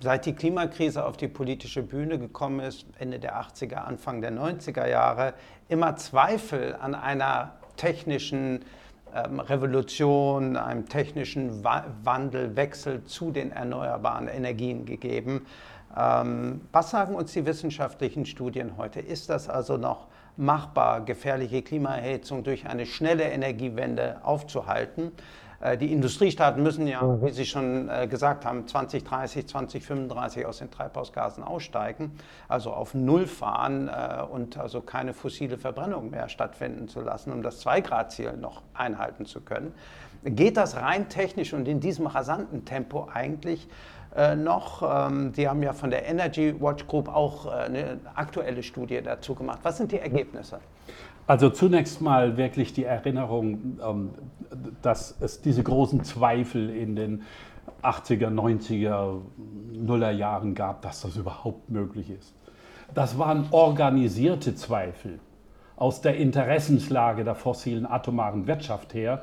Speaker 2: Seit die Klimakrise auf die politische Bühne gekommen ist, Ende der 80er, Anfang der 90er Jahre, immer Zweifel an einer technischen ähm, Revolution, einem technischen Wa Wandel, zu den erneuerbaren Energien gegeben. Ähm, was sagen uns die wissenschaftlichen Studien heute? Ist das also noch machbar, gefährliche Klimaerhitzung durch eine schnelle Energiewende aufzuhalten? Äh, die Industriestaaten müssen ja, wie Sie schon äh, gesagt haben, 2030, 2035 aus den Treibhausgasen aussteigen, also auf Null fahren äh, und also keine fossile Verbrennung mehr stattfinden zu lassen, um das 2-Grad-Ziel noch einhalten zu können. Geht das rein technisch und in diesem rasanten Tempo eigentlich noch? Ähm, Sie haben ja von der Energy Watch Group auch eine aktuelle Studie dazu gemacht. Was sind die Ergebnisse?
Speaker 1: Also zunächst mal wirklich die Erinnerung, ähm, dass es diese großen Zweifel in den 80er, 90er, Nuller Jahren gab, dass das überhaupt möglich ist. Das waren organisierte Zweifel aus der Interessenslage der fossilen atomaren Wirtschaft her,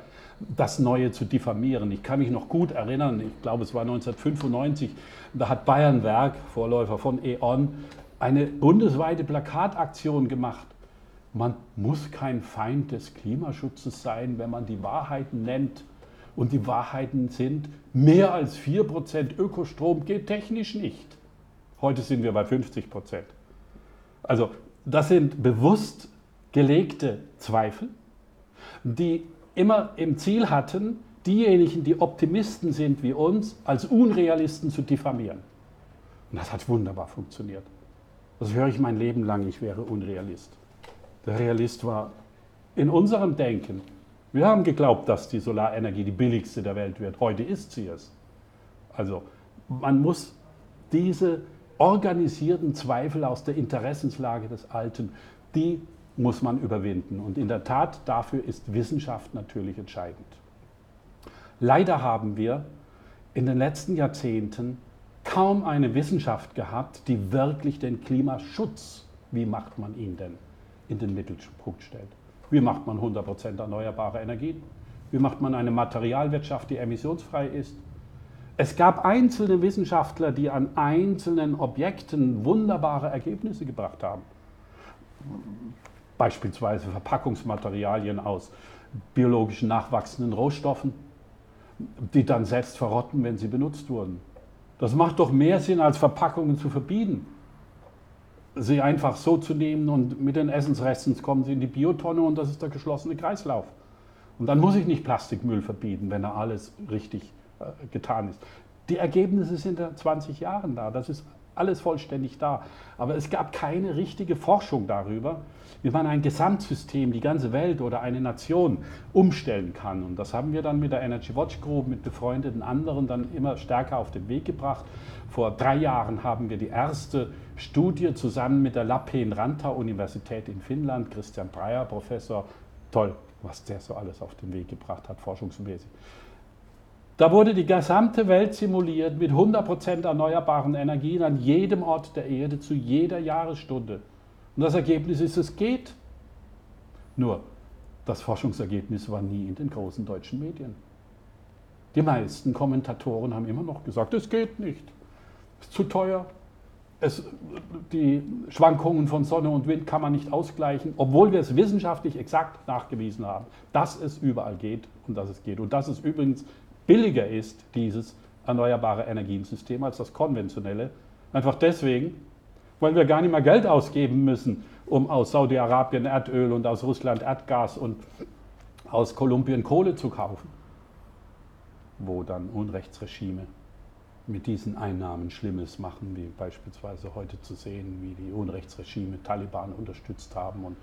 Speaker 1: das Neue zu diffamieren. Ich kann mich noch gut erinnern, ich glaube es war 1995, da hat Bayernwerk, Vorläufer von E.ON, eine bundesweite Plakataktion gemacht man muss kein Feind des Klimaschutzes sein, wenn man die Wahrheiten nennt. Und die Wahrheiten sind, mehr als 4% Ökostrom geht technisch nicht. Heute sind wir bei 50%. Also das sind bewusst gelegte Zweifel, die immer im Ziel hatten, diejenigen, die Optimisten sind wie uns, als Unrealisten zu diffamieren. Und das hat wunderbar funktioniert. Das höre ich mein Leben lang, ich wäre Unrealist. Der Realist war in unserem Denken. Wir haben geglaubt, dass die Solarenergie die billigste der Welt wird. Heute ist sie es. Also man muss diese organisierten Zweifel aus der Interessenslage des Alten, die muss man überwinden. Und in der Tat, dafür ist Wissenschaft natürlich entscheidend. Leider haben wir in den letzten Jahrzehnten kaum eine Wissenschaft gehabt, die wirklich den Klimaschutz, wie macht man ihn denn, in den Mittelpunkt stellt. Wie macht man 100% erneuerbare Energien? Wie macht man eine Materialwirtschaft, die emissionsfrei ist? Es gab einzelne Wissenschaftler, die an einzelnen Objekten wunderbare Ergebnisse gebracht haben. Beispielsweise Verpackungsmaterialien aus biologisch nachwachsenden Rohstoffen, die dann selbst verrotten, wenn sie benutzt wurden. Das macht doch mehr Sinn, als Verpackungen zu verbieten. Sie einfach so zu nehmen und mit den Essensresten kommen sie in die Biotonne und das ist der geschlossene Kreislauf. Und dann muss ich nicht Plastikmüll verbieten, wenn er alles richtig äh, getan ist. Die Ergebnisse sind in 20 Jahren da, das ist alles vollständig da. Aber es gab keine richtige Forschung darüber, wie man ein Gesamtsystem, die ganze Welt oder eine Nation umstellen kann. Und das haben wir dann mit der Energy Watch Group, mit befreundeten anderen dann immer stärker auf den Weg gebracht. Vor drei Jahren haben wir die erste Studie zusammen mit der Lappeen Ranta Universität in Finnland, Christian Breyer, Professor, toll, was der so alles auf den Weg gebracht hat, forschungsmäßig. Da wurde die gesamte Welt simuliert mit 100% erneuerbaren Energien an jedem Ort der Erde zu jeder Jahresstunde. Und das Ergebnis ist, es geht. Nur, das Forschungsergebnis war nie in den großen deutschen Medien. Die meisten Kommentatoren haben immer noch gesagt, es geht nicht, es ist zu teuer, es, die Schwankungen von Sonne und Wind kann man nicht ausgleichen, obwohl wir es wissenschaftlich exakt nachgewiesen haben, dass es überall geht und dass es geht. Und dass es übrigens billiger ist, dieses erneuerbare Energiensystem, als das konventionelle. Einfach deswegen, weil wir gar nicht mehr Geld ausgeben müssen, um aus Saudi-Arabien Erdöl und aus Russland Erdgas und aus Kolumbien Kohle zu kaufen, wo dann Unrechtsregime mit diesen Einnahmen Schlimmes machen, wie beispielsweise heute zu sehen, wie die Unrechtsregime Taliban unterstützt haben und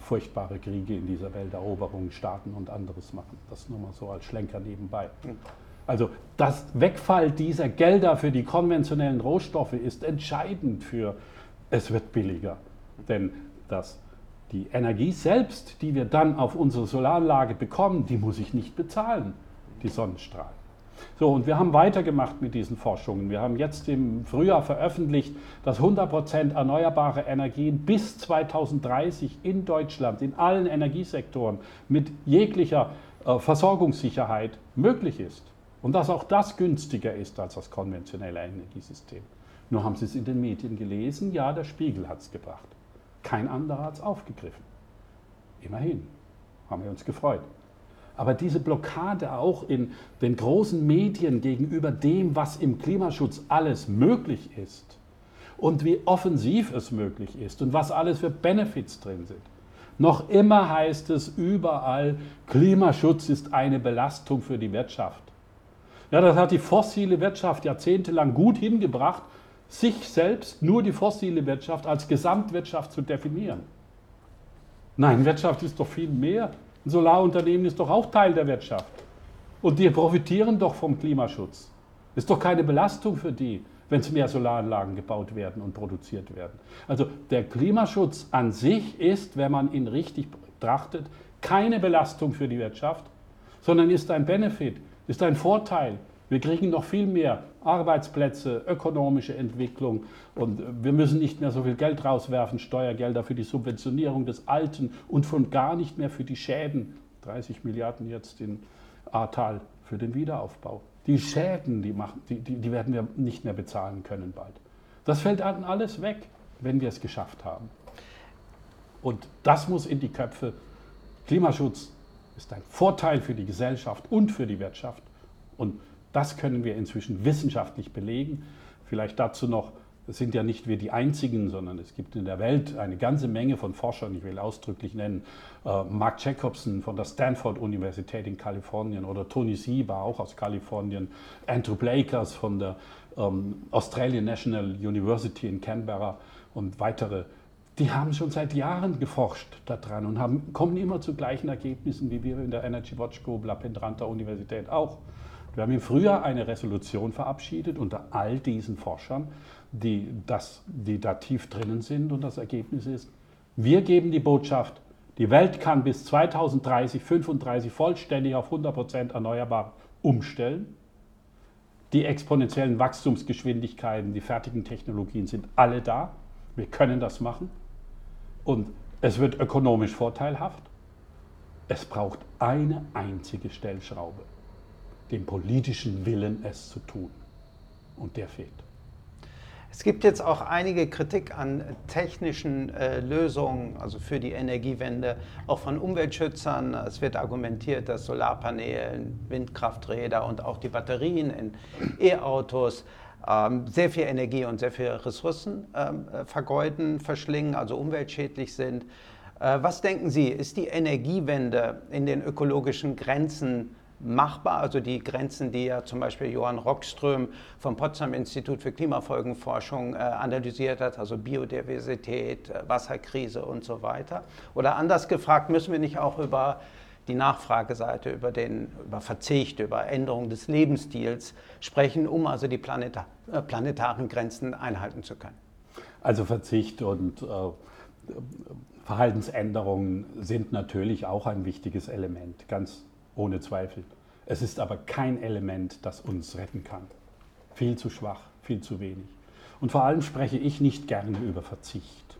Speaker 1: furchtbare Kriege in dieser Welt, Eroberungen, Staaten und anderes machen. Das nur mal so als Schlenker nebenbei. Also das Wegfall dieser Gelder für die konventionellen Rohstoffe ist entscheidend für, es wird billiger. Denn das, die Energie selbst, die wir dann auf unsere Solaranlage bekommen, die muss ich nicht bezahlen, die Sonnenstrahlen. So, und wir haben weitergemacht mit diesen Forschungen. Wir haben jetzt im Frühjahr veröffentlicht, dass 100% erneuerbare Energien bis 2030 in Deutschland, in allen Energiesektoren mit jeglicher äh, Versorgungssicherheit möglich ist. Und dass auch das günstiger ist als das konventionelle Energiesystem. Nur haben Sie es in den Medien gelesen? Ja, der Spiegel hat es gebracht. Kein anderer hat es aufgegriffen. Immerhin haben wir uns gefreut. Aber diese Blockade auch in den großen Medien gegenüber dem, was im Klimaschutz alles möglich ist und wie offensiv es möglich ist und was alles für Benefits drin sind. Noch immer heißt es überall, Klimaschutz ist eine Belastung für die Wirtschaft. Ja, das hat die fossile Wirtschaft jahrzehntelang gut hingebracht, sich selbst, nur die fossile Wirtschaft, als Gesamtwirtschaft zu definieren. Nein, Wirtschaft ist doch viel mehr. Ein Solarunternehmen ist doch auch Teil der Wirtschaft. Und die profitieren doch vom Klimaschutz. Ist doch keine Belastung für die, wenn es mehr Solaranlagen gebaut werden und produziert werden. Also der Klimaschutz an sich ist, wenn man ihn richtig betrachtet, keine Belastung für die Wirtschaft, sondern ist ein Benefit, ist ein Vorteil. Wir kriegen noch viel mehr Arbeitsplätze, ökonomische Entwicklung und wir müssen nicht mehr so viel Geld rauswerfen, Steuergelder für die Subventionierung des Alten und von gar nicht mehr für die Schäden, 30 Milliarden jetzt in Ahrtal für den Wiederaufbau. Die Schäden, die, machen, die, die, die werden wir nicht mehr bezahlen können bald. Das fällt dann alles weg, wenn wir es geschafft haben. Und das muss in die Köpfe. Klimaschutz ist ein Vorteil für die Gesellschaft und für die Wirtschaft. Und das können wir inzwischen wissenschaftlich belegen. Vielleicht dazu noch, es sind ja nicht wir die Einzigen, sondern es gibt in der Welt eine ganze Menge von Forschern, ich will ausdrücklich nennen, äh, Mark Jacobson von der Stanford-Universität in Kalifornien oder Tony Sieber, auch aus Kalifornien, Andrew Blakers von der ähm, Australian National University in Canberra und weitere die haben schon seit Jahren geforscht daran und haben, kommen immer zu gleichen Ergebnissen wie wir in der Energy Watch Group, La Pendranta Universität auch. Wir haben im Frühjahr eine Resolution verabschiedet unter all diesen Forschern, die, das, die da tief drinnen sind. Und das Ergebnis ist, wir geben die Botschaft, Die Welt kann bis 2030, 2035 vollständig auf 100% erneuerbar umstellen. Die exponentiellen Wachstumsgeschwindigkeiten, die fertigen Technologien sind alle da. Wir können das machen. Und es wird ökonomisch vorteilhaft. Es braucht eine einzige Stellschraube, den politischen Willen, es zu tun. Und der fehlt.
Speaker 2: Es gibt jetzt auch einige Kritik an technischen äh, Lösungen, also für die Energiewende, auch von Umweltschützern. Es wird argumentiert, dass Solarpaneele, Windkrafträder und auch die Batterien in E-Autos ähm, sehr viel Energie und sehr viele Ressourcen ähm, äh, vergeuden, verschlingen, also umweltschädlich sind. Äh, was denken Sie, ist die Energiewende in den ökologischen Grenzen machbar, also die Grenzen, die ja zum Beispiel Johann Rockström vom Potsdam Institut für Klimafolgenforschung äh, analysiert hat, also Biodiversität, äh, Wasserkrise und so weiter? Oder anders gefragt, müssen wir nicht auch über die Nachfrageseite, über, den, über Verzicht, über Änderung des Lebensstils sprechen, um also die Planeta äh, planetaren Grenzen einhalten zu können?
Speaker 1: Also Verzicht und äh, Verhaltensänderungen sind natürlich auch ein wichtiges Element, ganz ohne Zweifel. Es ist aber kein Element, das uns retten kann. Viel zu schwach, viel zu wenig. Und vor allem spreche ich nicht gerne über Verzicht.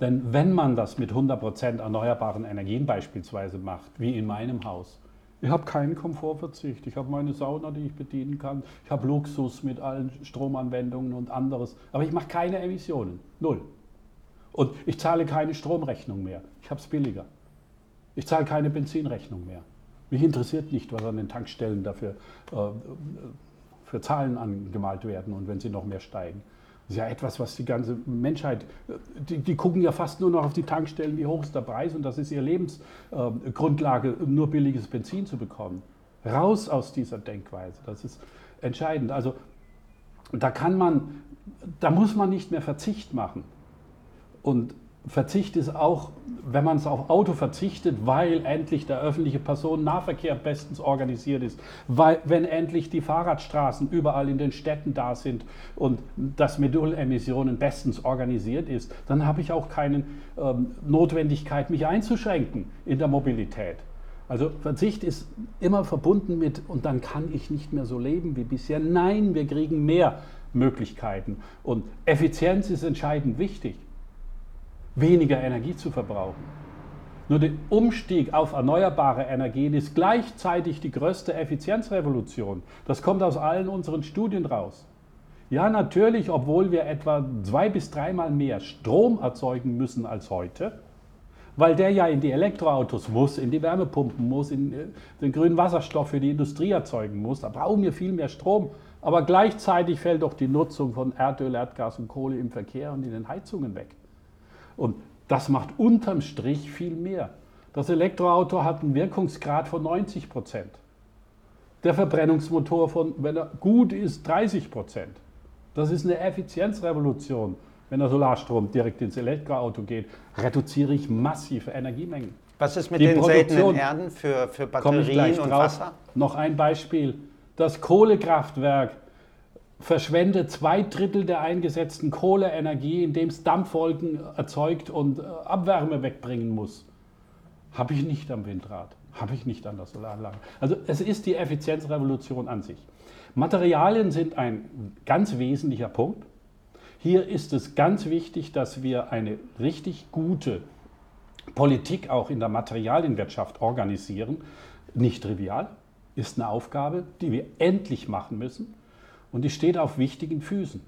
Speaker 1: Denn wenn man das mit 100% erneuerbaren Energien beispielsweise macht, wie in meinem Haus, ich habe keinen Komfortverzicht, ich habe meine Sauna, die ich bedienen kann, ich habe Luxus mit allen Stromanwendungen und anderes, aber ich mache keine Emissionen, null. Und ich zahle keine Stromrechnung mehr, ich habe es billiger. Ich zahle keine Benzinrechnung mehr. Mich interessiert nicht, was an den Tankstellen dafür äh, für Zahlen angemalt werden und wenn sie noch mehr steigen. Das ist ja etwas, was die ganze Menschheit, die, die, gucken ja fast nur noch auf die Tankstellen, wie hoch ist der Preis und das ist ihre Lebensgrundlage, äh, nur billiges Benzin zu bekommen. Raus aus dieser Denkweise, das ist entscheidend. Also da kann man, da muss man nicht mehr Verzicht machen. Und Verzicht ist auch, wenn man es auf Auto verzichtet, weil endlich der öffentliche Personennahverkehr bestens organisiert ist, weil wenn endlich die Fahrradstraßen überall in den Städten da sind und das mit Nullemissionen bestens organisiert ist, dann habe ich auch keine ähm, Notwendigkeit, mich einzuschränken in der Mobilität. Also Verzicht ist immer verbunden mit, und dann kann ich nicht mehr so leben wie bisher. Nein, wir kriegen mehr Möglichkeiten. Und Effizienz ist entscheidend wichtig weniger Energie zu verbrauchen. Nur der Umstieg auf erneuerbare Energien ist gleichzeitig die größte Effizienzrevolution. Das kommt aus allen unseren Studien raus. Ja, natürlich, obwohl wir etwa zwei bis dreimal mehr Strom erzeugen müssen als heute, weil der ja in die Elektroautos muss, in die Wärmepumpen muss, in äh, den grünen Wasserstoff für die Industrie erzeugen muss. Da brauchen wir viel mehr Strom. Aber gleichzeitig fällt doch die Nutzung von Erdöl, Erdgas und Kohle im Verkehr und in den Heizungen weg. Und das macht unterm Strich viel mehr. Das Elektroauto hat einen Wirkungsgrad von 90 Prozent. Der Verbrennungsmotor von, wenn er gut ist, 30 Prozent. Das ist eine Effizienzrevolution. Wenn der Solarstrom direkt ins Elektroauto geht, reduziere ich massive Energiemengen.
Speaker 2: Was ist mit Die den Produktion, seltenen Erden für, für Batterien und drauf. Wasser?
Speaker 1: Noch ein Beispiel. Das Kohlekraftwerk verschwendet zwei Drittel der eingesetzten Kohleenergie, indem es Dampfwolken erzeugt und äh, Abwärme wegbringen muss. Habe ich nicht am Windrad, habe ich nicht an der Solaranlage. Also es ist die Effizienzrevolution an sich. Materialien sind ein ganz wesentlicher Punkt. Hier ist es ganz wichtig, dass wir eine richtig gute Politik auch in der Materialienwirtschaft organisieren. Nicht trivial, ist eine Aufgabe, die wir endlich machen müssen. Und die steht auf wichtigen Füßen.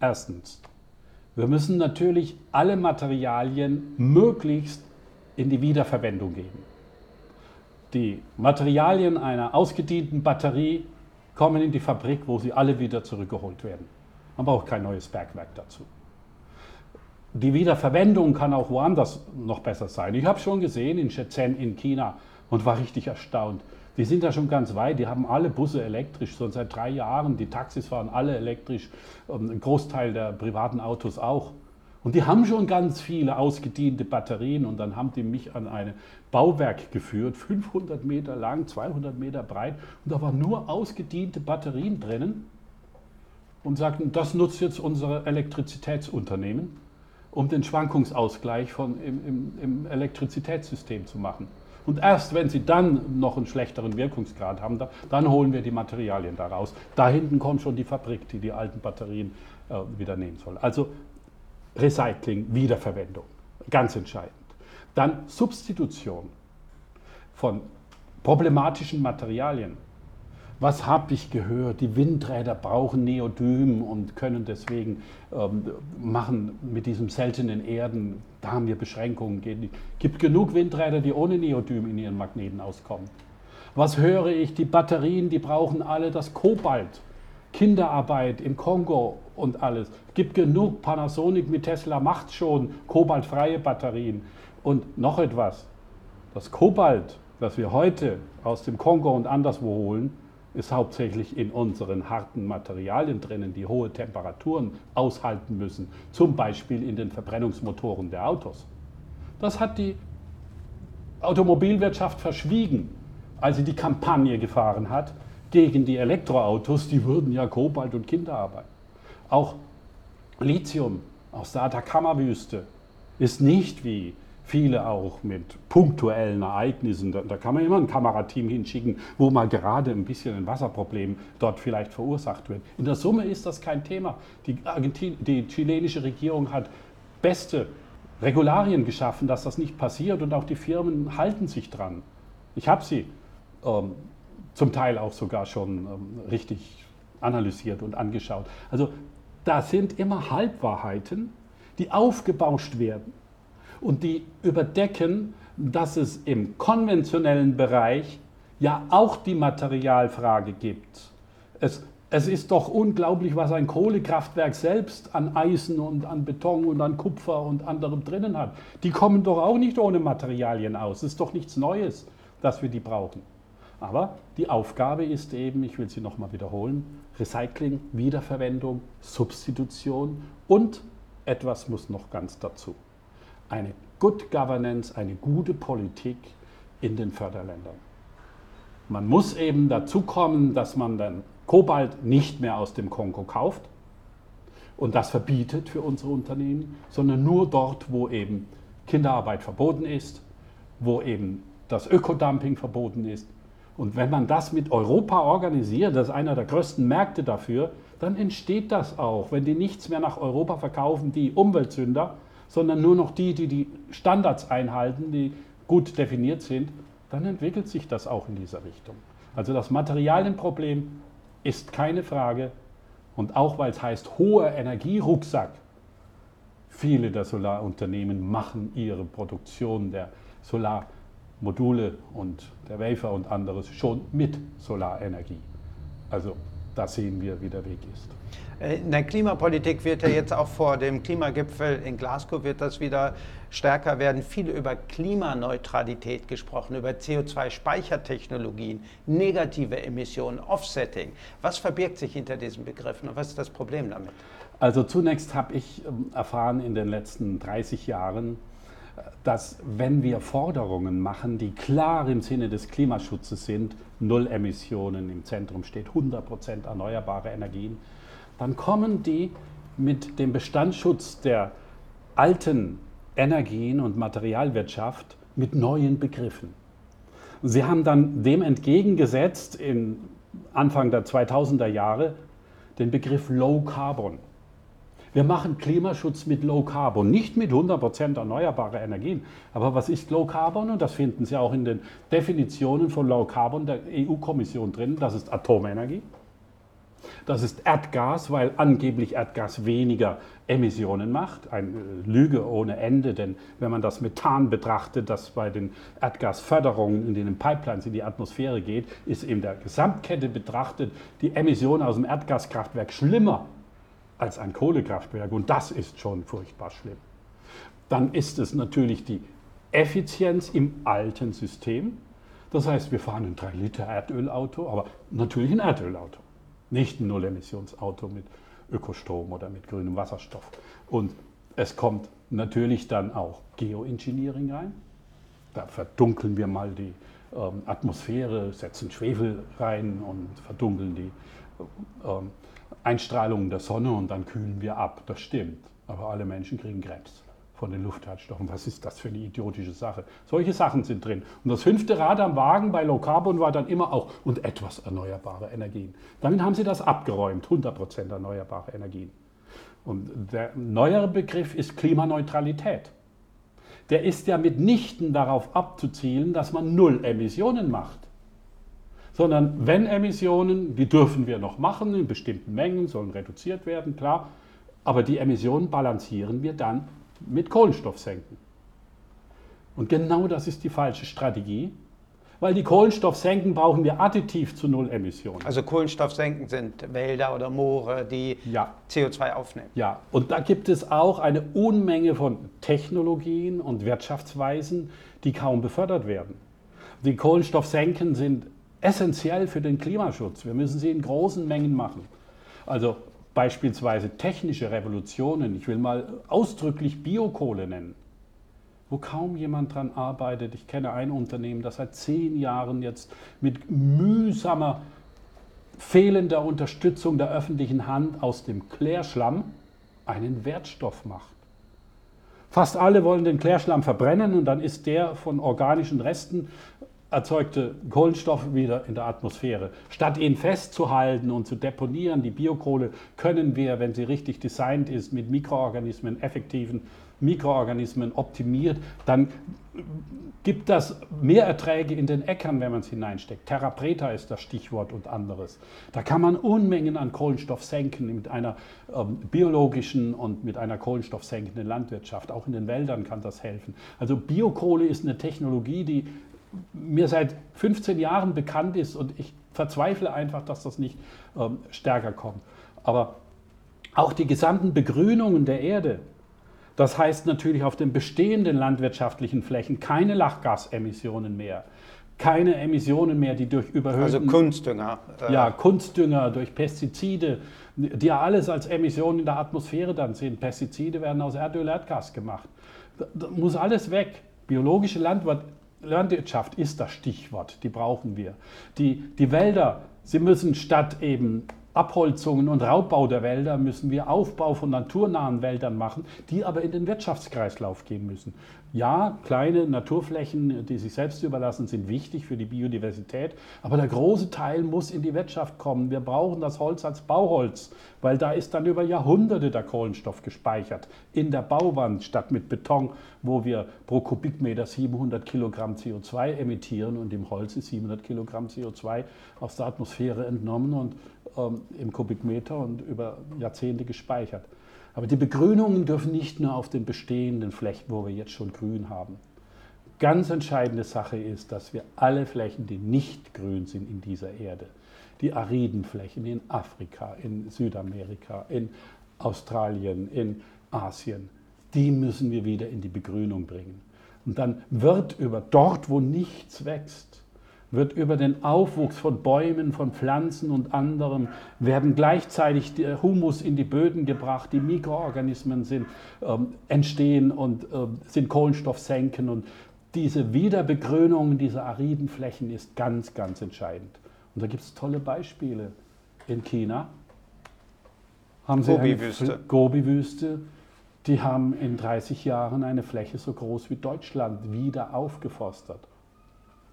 Speaker 1: Erstens, wir müssen natürlich alle Materialien möglichst in die Wiederverwendung geben. Die Materialien einer ausgedienten Batterie kommen in die Fabrik, wo sie alle wieder zurückgeholt werden. Man braucht kein neues Bergwerk dazu. Die Wiederverwendung kann auch woanders noch besser sein. Ich habe schon gesehen in Shenzhen in China und war richtig erstaunt, die sind da schon ganz weit, die haben alle Busse elektrisch, schon seit drei Jahren. Die Taxis fahren alle elektrisch, ähm, ein Großteil der privaten Autos auch. Und die haben schon ganz viele ausgediente Batterien und dann haben die mich an ein Bauwerk geführt, 500 Meter lang, 200 Meter breit und da waren nur ausgediente Batterien drinnen und sagten, das nutzt jetzt unsere Elektrizitätsunternehmen um den Schwankungsausgleich von, im, im, im Elektrizitätssystem zu machen. Und erst wenn sie dann noch einen schlechteren Wirkungsgrad haben, dann holen wir die Materialien daraus. Da hinten kommt schon die Fabrik, die die alten Batterien äh, wieder nehmen soll. Also Recycling, Wiederverwendung, ganz entscheidend. Dann Substitution von problematischen Materialien. Was habe ich gehört? Die Windräder brauchen Neodym und können deswegen ähm, machen mit diesem seltenen Erden, da haben wir Beschränkungen. Es gibt genug Windräder, die ohne Neodym in ihren Magneten auskommen. Was höre ich? Die Batterien, die brauchen alle das Kobalt. Kinderarbeit im Kongo und alles. Es gibt genug. Panasonic mit Tesla macht schon kobaltfreie Batterien. Und noch etwas. Das Kobalt, das wir heute aus dem Kongo und anderswo holen, ist hauptsächlich in unseren harten Materialien drinnen, die hohe Temperaturen aushalten müssen, zum Beispiel in den Verbrennungsmotoren der Autos. Das hat die Automobilwirtschaft verschwiegen, als sie die Kampagne gefahren hat gegen die Elektroautos, die würden ja Kobalt und Kinderarbeit. Auch Lithium aus der Atacama-Wüste ist nicht wie viele auch mit punktuellen Ereignissen. Da, da, kann man immer ein Kamerateam hinschicken, wo mal gerade ein bisschen ein Wasserproblem dort vielleicht verursacht wird. In der Summe ist das kein Thema. Die, Argentin die chilenische Regierung hat beste Regularien geschaffen, dass das nicht passiert und auch die Firmen halten sich dran. Ich habe sie ähm, zum Teil auch sogar schon ähm, richtig analysiert und angeschaut. Also da sind immer Halbwahrheiten, die aufgebauscht werden und die überdecken, dass es im konventionellen Bereich ja auch die Materialfrage gibt. Es, es ist doch unglaublich, was ein Kohlekraftwerk selbst an Eisen und an Beton und an Kupfer und anderem drinnen hat. Die kommen doch auch nicht ohne Materialien aus. Es ist doch nichts Neues, dass wir die brauchen. Aber die Aufgabe ist eben, ich will sie nochmal wiederholen, Recycling, Wiederverwendung, Substitution und etwas muss noch ganz dazu eine Good Governance, eine gute Politik in den Förderländern. Man muss eben dazu kommen, dass man dann Kobalt nicht mehr aus dem Kongo kauft und das verbietet für unsere Unternehmen, sondern nur dort, wo eben Kinderarbeit verboten ist, wo eben das Ökodumping verboten ist. Und wenn man das mit Europa organisiert, das ist einer der größten Märkte dafür, dann entsteht das auch. Wenn die nichts mehr nach Europa verkaufen, die Umweltsünder, sondern nur noch die, die die Standards einhalten, die gut definiert sind, dann entwickelt sich das auch in dieser Richtung. Also das Materialienproblem ist keine Frage und auch weil es heißt hoher Energierucksack, viele der Solarunternehmen machen ihre Produktion der Solarmodule und der Wafer und anderes schon mit Solarenergie. Also da sehen wir, wie der Weg ist.
Speaker 2: Äh, in der Klimapolitik wird ja jetzt auch vor dem Klimagipfel in Glasgow wird das wieder stärker werden. Viel über Klimaneutralität gesprochen, über CO2-Speichertechnologien, negative Emissionen, Offsetting. Was verbirgt sich hinter diesen Begriffen und was ist das Problem damit?
Speaker 1: Also zunächst habe ich ähm, erfahren in den letzten 30 Jahren, dass wenn wir Forderungen machen, die klar im Sinne des Klimaschutzes sind, Null Emissionen im Zentrum steht, 100% erneuerbare Energien, dann kommen die mit dem Bestandsschutz der alten Energien und Materialwirtschaft mit neuen Begriffen. Sie haben dann dem entgegengesetzt, in Anfang der 2000er Jahre, den Begriff Low Carbon. Wir machen Klimaschutz mit Low Carbon, nicht mit 100% erneuerbare Energien. Aber was ist Low Carbon? Und das finden Sie auch in den Definitionen von Low Carbon der EU-Kommission drin. Das ist Atomenergie. Das ist Erdgas, weil angeblich Erdgas weniger Emissionen macht. Eine Lüge ohne Ende, denn wenn man das Methan betrachtet, das bei den Erdgasförderungen in den Pipelines in die Atmosphäre geht, ist in der Gesamtkette betrachtet die Emission aus dem Erdgaskraftwerk schlimmer als ein Kohlekraftwerk und das ist schon furchtbar schlimm. Dann ist es natürlich die Effizienz im alten System. Das heißt, wir fahren ein 3-Liter-Erdölauto, aber natürlich ein Erdölauto, nicht ein Null-Emissionsauto mit Ökostrom oder mit grünem Wasserstoff. Und es kommt natürlich dann auch Geoengineering rein. Da verdunkeln wir mal die ähm, Atmosphäre, setzen Schwefel rein und verdunkeln die ähm, Einstrahlungen der Sonne und dann kühlen wir ab. Das stimmt. Aber alle Menschen kriegen Krebs von den Luftschadstoffen. Was ist das für eine idiotische Sache? Solche Sachen sind drin. Und das fünfte Rad am Wagen bei Low Carbon war dann immer auch und etwas erneuerbare Energien. Damit haben sie das abgeräumt, 100% erneuerbare Energien. Und der neuere Begriff ist Klimaneutralität. Der ist ja mitnichten darauf abzuzielen, dass man null Emissionen macht. Sondern wenn Emissionen, die dürfen wir noch machen, in bestimmten Mengen sollen reduziert werden, klar, aber die Emissionen balancieren wir dann mit Kohlenstoff senken. Und genau das ist die falsche Strategie, weil die Kohlenstoff senken brauchen wir additiv zu Null Emissionen.
Speaker 2: Also Kohlenstoff senken sind Wälder oder Moore, die ja. CO2 aufnehmen.
Speaker 1: Ja, und da gibt es auch eine Unmenge von Technologien und Wirtschaftsweisen, die kaum befördert werden. Die Kohlenstoffsenken sind essentiell für den Klimaschutz. Wir müssen sie in großen Mengen machen. Also beispielsweise technische Revolutionen, ich will mal ausdrücklich Biokohle nennen, wo kaum jemand dran arbeitet. Ich kenne ein Unternehmen, das seit zehn Jahren jetzt mit mühsamer, fehlender Unterstützung der öffentlichen Hand aus dem Klärschlamm einen Wertstoff macht. Fast alle wollen den Klärschlamm verbrennen und dann ist der von organischen Resten erzeugte Kohlenstoff wieder in der Atmosphäre. Statt ihn festzuhalten und zu deponieren, die Biokohle können wir, wenn sie richtig designt ist, mit Mikroorganismen, effektiven Mikroorganismen optimiert, dann gibt das mehr Erträge in den Äckern, wenn man es hineinsteckt. Terra preta ist das Stichwort und anderes. Da kann man Unmengen an Kohlenstoff senken mit einer ähm, biologischen und mit einer kohlenstoffsenkenden Landwirtschaft. Auch in den Wäldern kann das helfen. Also Biokohle ist eine Technologie, die mir seit 15 Jahren bekannt ist und ich verzweifle einfach, dass das nicht ähm, stärker kommt. Aber auch die gesamten Begrünungen der Erde, das heißt natürlich auf den bestehenden landwirtschaftlichen Flächen keine Lachgasemissionen mehr, keine Emissionen mehr, die durch überhöhten...
Speaker 2: Also Kunstdünger.
Speaker 1: Äh ja, Kunstdünger, durch Pestizide, die ja alles als Emissionen in der Atmosphäre dann sind. Pestizide werden aus Erdöl, Erdgas gemacht. Da muss alles weg. Biologische Landwirtschaft Landwirtschaft ist das Stichwort, die brauchen wir. Die, die Wälder, sie müssen statt eben Abholzungen und Raubbau der Wälder müssen wir Aufbau von naturnahen Wäldern machen, die aber in den Wirtschaftskreislauf gehen müssen. Ja, kleine Naturflächen, die sich selbst überlassen, sind wichtig für die Biodiversität, aber der große Teil muss in die Wirtschaft kommen. Wir brauchen das Holz als Bauholz, weil da ist dann über Jahrhunderte der Kohlenstoff gespeichert in der Bauwand statt mit Beton, wo wir pro Kubikmeter 700 Kilogramm CO2 emittieren und im Holz ist 700 Kilogramm CO2 aus der Atmosphäre entnommen und ähm, im Kubikmeter und über Jahrzehnte gespeichert. Aber die Begrünungen dürfen nicht nur auf den bestehenden Flächen, wo wir jetzt schon grün haben. Ganz entscheidende Sache ist, dass wir alle Flächen, die nicht grün sind in dieser Erde, die ariden Flächen in Afrika, in Südamerika, in Australien, in Asien, die müssen wir wieder in die Begrünung bringen. Und dann wird über dort, wo nichts wächst, wird über den Aufwuchs von Bäumen, von Pflanzen und anderem, werden gleichzeitig Humus in die Böden gebracht, die Mikroorganismen sind, ähm, entstehen und äh, sind Kohlenstoffsenken und diese Wiederbegrünung dieser ariden Flächen ist ganz, ganz entscheidend. Und da gibt es tolle Beispiele. In China haben sie Gobi-Wüste. eine Gobi-Wüste. Die haben in 30 Jahren eine Fläche so groß wie Deutschland wieder aufgeforstert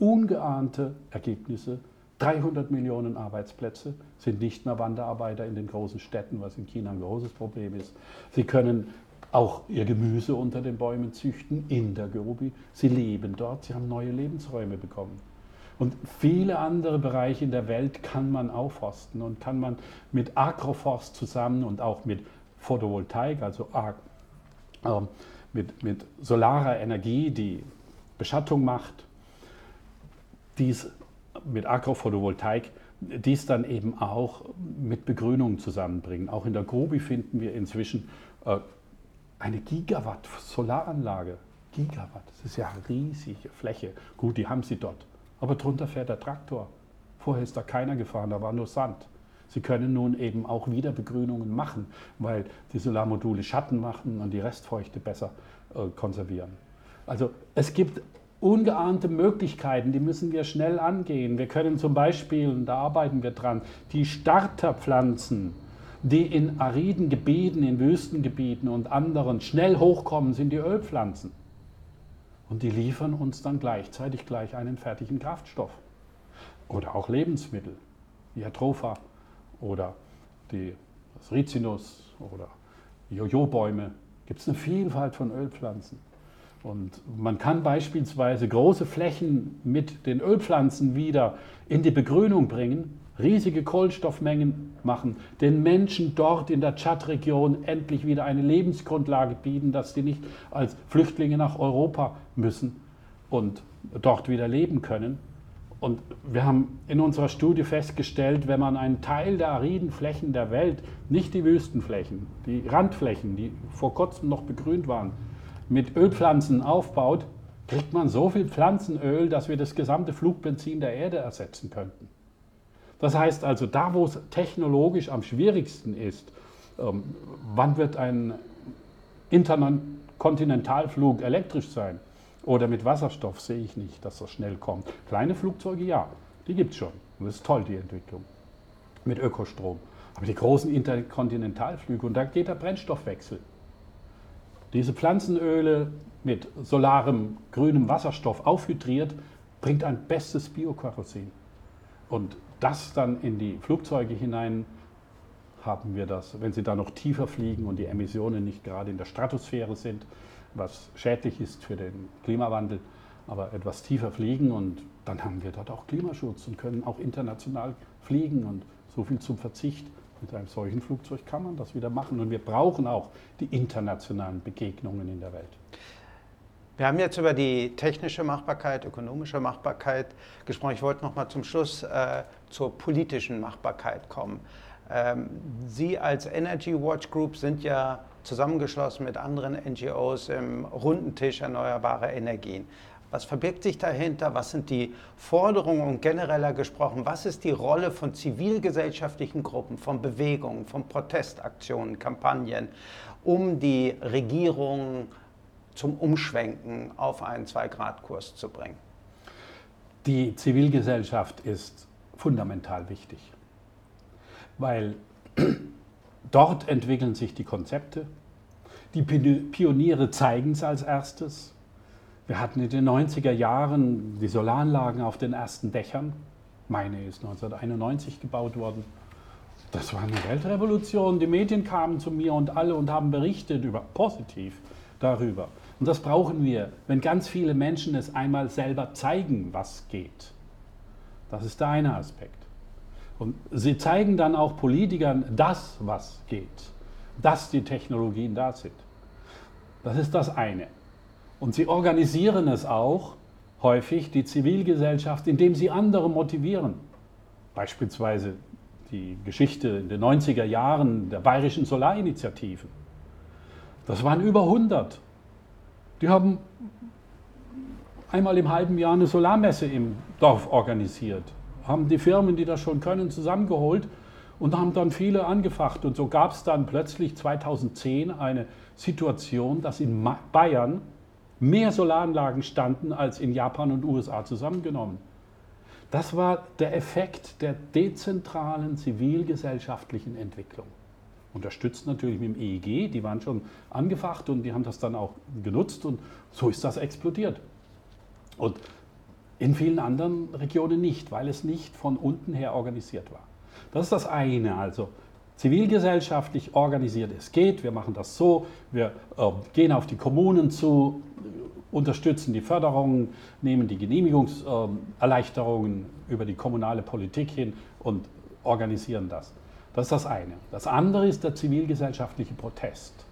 Speaker 1: ungeahnte Ergebnisse. 300 Millionen Arbeitsplätze sind nicht mehr Wanderarbeiter in den großen Städten, was in China ein großes Problem ist. Sie können auch ihr Gemüse unter den Bäumen züchten in der Gobi. Sie leben dort, sie haben neue Lebensräume bekommen. Und viele andere Bereiche in der Welt kann man aufforsten und kann man mit Agroforst zusammen und auch mit Photovoltaik, also äh, mit, mit solarer Energie, die Beschattung macht, dies mit Agrophotovoltaik, dies dann eben auch mit Begrünung zusammenbringen. Auch in der Gobi finden wir inzwischen äh, eine Gigawatt Solaranlage. Gigawatt, das ist ja eine riesige Fläche. Gut, die haben sie dort. Aber drunter fährt der Traktor. Vorher ist da keiner gefahren, da war nur Sand. Sie können nun eben auch wieder Begrünungen machen, weil die Solarmodule Schatten machen und die Restfeuchte besser äh, konservieren. Also es gibt ungeahnte Möglichkeiten, die müssen wir schnell angehen. Wir können zum Beispiel, und da arbeiten wir dran, die Starterpflanzen die in ariden Gebieten, in Wüstengebieten und anderen schnell hochkommen, sind die Ölpflanzen. Und die liefern uns dann gleichzeitig gleich einen fertigen Kraftstoff. Oder auch Lebensmittel, wie Jatropha oder die, das Rizinus oder Jojo-Bäume. Gibt es eine Vielfalt von Ölpflanzen. Und man kann beispielsweise große Flächen mit den Ölpflanzen wieder in die Begrünung bringen, riesige Kohlenstoffmengen machen, den Menschen dort in der Tschad-Region endlich wieder eine Lebensgrundlage bieten, dass sie nicht als Flüchtlinge nach Europa müssen und dort wieder leben können. Und wir haben in unserer Studie festgestellt, wenn man einen Teil der ariden Flächen der Welt, nicht die Wüstenflächen, die Randflächen, die vor kurzem noch begrünt waren, mit Ölpflanzen aufbaut, kriegt man so viel Pflanzenöl, dass wir das gesamte Flugbenzin der Erde ersetzen könnten. Das heißt also, da wo es technologisch am schwierigsten ist, ähm, wann wird ein Interkontinentalflug elektrisch sein oder mit Wasserstoff, sehe ich nicht, dass das schnell kommt. Kleine Flugzeuge, ja, die gibt es schon. Und das ist toll, die Entwicklung mit Ökostrom. Aber die großen Interkontinentalflüge, und da geht der Brennstoffwechsel. Diese Pflanzenöle mit solarem grünem Wasserstoff aufhydriert, bringt ein bestes Biokerosin. Und das dann in die Flugzeuge hinein haben wir das, wenn sie da noch tiefer fliegen und die Emissionen nicht gerade in der Stratosphäre sind, was schädlich ist für den Klimawandel, aber etwas tiefer fliegen und dann haben wir dort auch Klimaschutz und können auch international fliegen und so viel zum Verzicht. Mit einem solchen Flugzeug kann man das wieder machen und wir brauchen auch die internationalen Begegnungen in der Welt.
Speaker 2: Wir haben jetzt über die technische Machbarkeit, ökonomische Machbarkeit gesprochen. Ich wollte noch mal zum Schluss äh, zur politischen Machbarkeit kommen. Ähm, Sie als Energy Watch Group sind ja zusammengeschlossen mit anderen NGOs im runden Tisch erneuerbare Energien. Was verbirgt sich dahinter? Was sind die Forderungen und genereller gesprochen? Was ist die Rolle von zivilgesellschaftlichen Gruppen, von Bewegungen, von Protestaktionen, Kampagnen, um die Regierung zum Umschwenken auf einen Zwei-Grad-Kurs zu bringen?
Speaker 1: Die Zivilgesellschaft ist fundamental wichtig, weil dort entwickeln sich die Konzepte. Die Pioniere zeigen es als erstes. Wir hatten in den 90er Jahren die Solaranlagen auf den ersten Dächern. Meine ist 1991 gebaut worden. Das war eine Weltrevolution. Die Medien kamen zu mir und alle und haben berichtet über positiv darüber. Und das brauchen wir, wenn ganz viele Menschen es einmal selber zeigen, was geht. Das ist der eine Aspekt. Und sie zeigen dann auch Politikern das, was geht, dass die Technologien da sind. Das ist das eine. Und sie organisieren es auch häufig, die Zivilgesellschaft, indem sie andere motivieren. Beispielsweise die Geschichte in den 90er Jahren der bayerischen Solarinitiativen. Das waren über 100. Die haben einmal im halben Jahr eine Solarmesse im Dorf organisiert, haben die Firmen, die das schon können, zusammengeholt und haben dann viele angefacht. Und so gab es dann plötzlich 2010 eine Situation, dass in Bayern mehr Solaranlagen standen als in Japan und USA zusammengenommen. Das war der Effekt der dezentralen zivilgesellschaftlichen Entwicklung. Unterstützt natürlich mit dem EEG, die waren schon angefacht und die haben das dann auch genutzt und so ist das explodiert. Und in vielen anderen Regionen nicht, weil es nicht von unten her organisiert war. Das ist das eine, also zivilgesellschaftlich organisiert. Es geht, wir machen das so, wir äh, gehen auf die Kommunen zu, unterstützen die Förderungen, nehmen die Genehmigungserleichterungen über die kommunale Politik hin und organisieren das. Das ist das eine. Das andere ist der zivilgesellschaftliche Protest.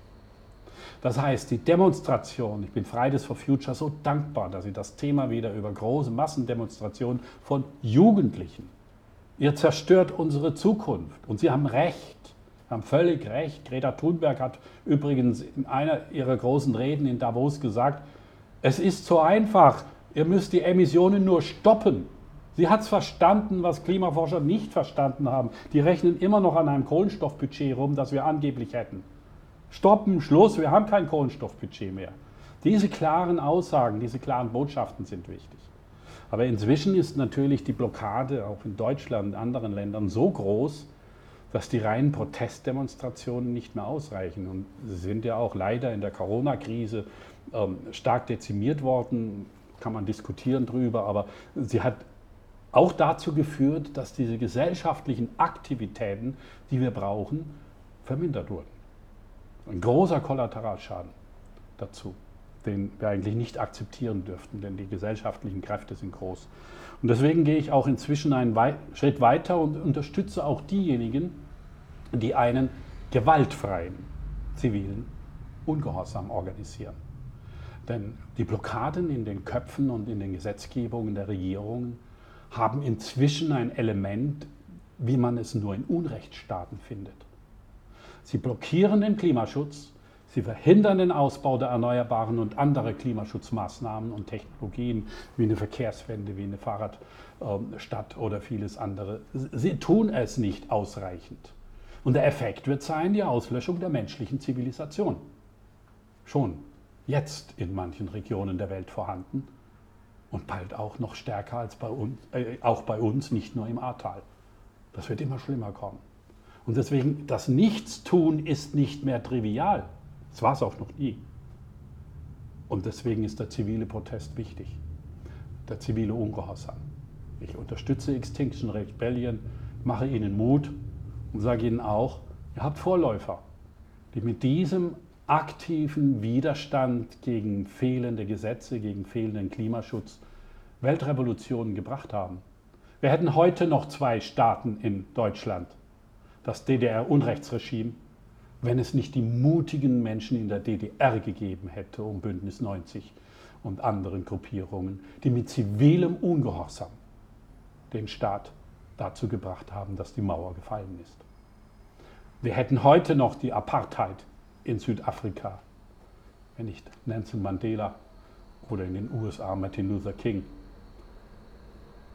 Speaker 1: Das heißt, die Demonstration, ich bin Fridays for Future so dankbar, dass Sie das Thema wieder über große Massendemonstrationen von Jugendlichen, ihr zerstört unsere Zukunft. Und Sie haben recht, haben völlig recht. Greta Thunberg hat übrigens in einer ihrer großen Reden in Davos gesagt, es ist so einfach, ihr müsst die Emissionen nur stoppen. Sie hat es verstanden, was Klimaforscher nicht verstanden haben. Die rechnen immer noch an einem Kohlenstoffbudget rum, das wir angeblich hätten. Stoppen, Schluss, wir haben kein Kohlenstoffbudget mehr. Diese klaren Aussagen, diese klaren Botschaften sind wichtig. Aber inzwischen ist natürlich die Blockade auch in Deutschland und anderen Ländern so groß, dass die reinen Protestdemonstrationen nicht mehr ausreichen. Und sie sind ja auch leider in der Corona-Krise ähm, stark dezimiert worden, kann man diskutieren drüber, aber sie hat auch dazu geführt, dass diese gesellschaftlichen Aktivitäten, die wir brauchen, vermindert wurden. Ein großer Kollateralschaden dazu, den wir eigentlich nicht akzeptieren dürften, denn die gesellschaftlichen Kräfte sind groß. Und deswegen gehe ich auch inzwischen einen Schritt weiter und unterstütze auch diejenigen, die einen gewaltfreien zivilen Ungehorsam organisieren. Denn die Blockaden in den Köpfen und in den Gesetzgebungen der Regierungen haben inzwischen ein Element, wie man es nur in Unrechtsstaaten findet. Sie blockieren den Klimaschutz, sie verhindern den Ausbau der Erneuerbaren und andere Klimaschutzmaßnahmen und Technologien wie eine Verkehrswende, wie eine Fahrradstadt oder vieles andere. Sie tun es nicht ausreichend. Und der Effekt wird sein die Auslöschung der menschlichen Zivilisation. Schon jetzt in manchen Regionen der Welt vorhanden und bald auch noch stärker als bei uns, äh, auch bei uns, nicht nur im Ahrtal. Das wird immer schlimmer kommen. Und deswegen, das Nichtstun ist nicht mehr trivial. Das war es auch noch nie. Und deswegen ist der zivile Protest wichtig. Der zivile Ungehorsam. Ich unterstütze Extinction Rebellion, mache ihnen Mut und sage ihnen auch, ihr habt Vorläufer, die mit diesem aktiven Widerstand gegen fehlende Gesetze, gegen fehlenden Klimaschutz Weltrevolutionen gebracht haben. Wir hätten heute noch zwei Staaten in Deutschland, das DDR-Unrechtsregime, wenn es nicht die mutigen Menschen in der DDR gegeben hätte, um Bündnis 90 und anderen Gruppierungen, die mit zivilem Ungehorsam den Staat dazu gebracht haben, dass die Mauer gefallen ist. Wir hätten heute noch die Apartheid in Südafrika, wenn nicht Nelson Mandela oder in den USA Martin Luther King,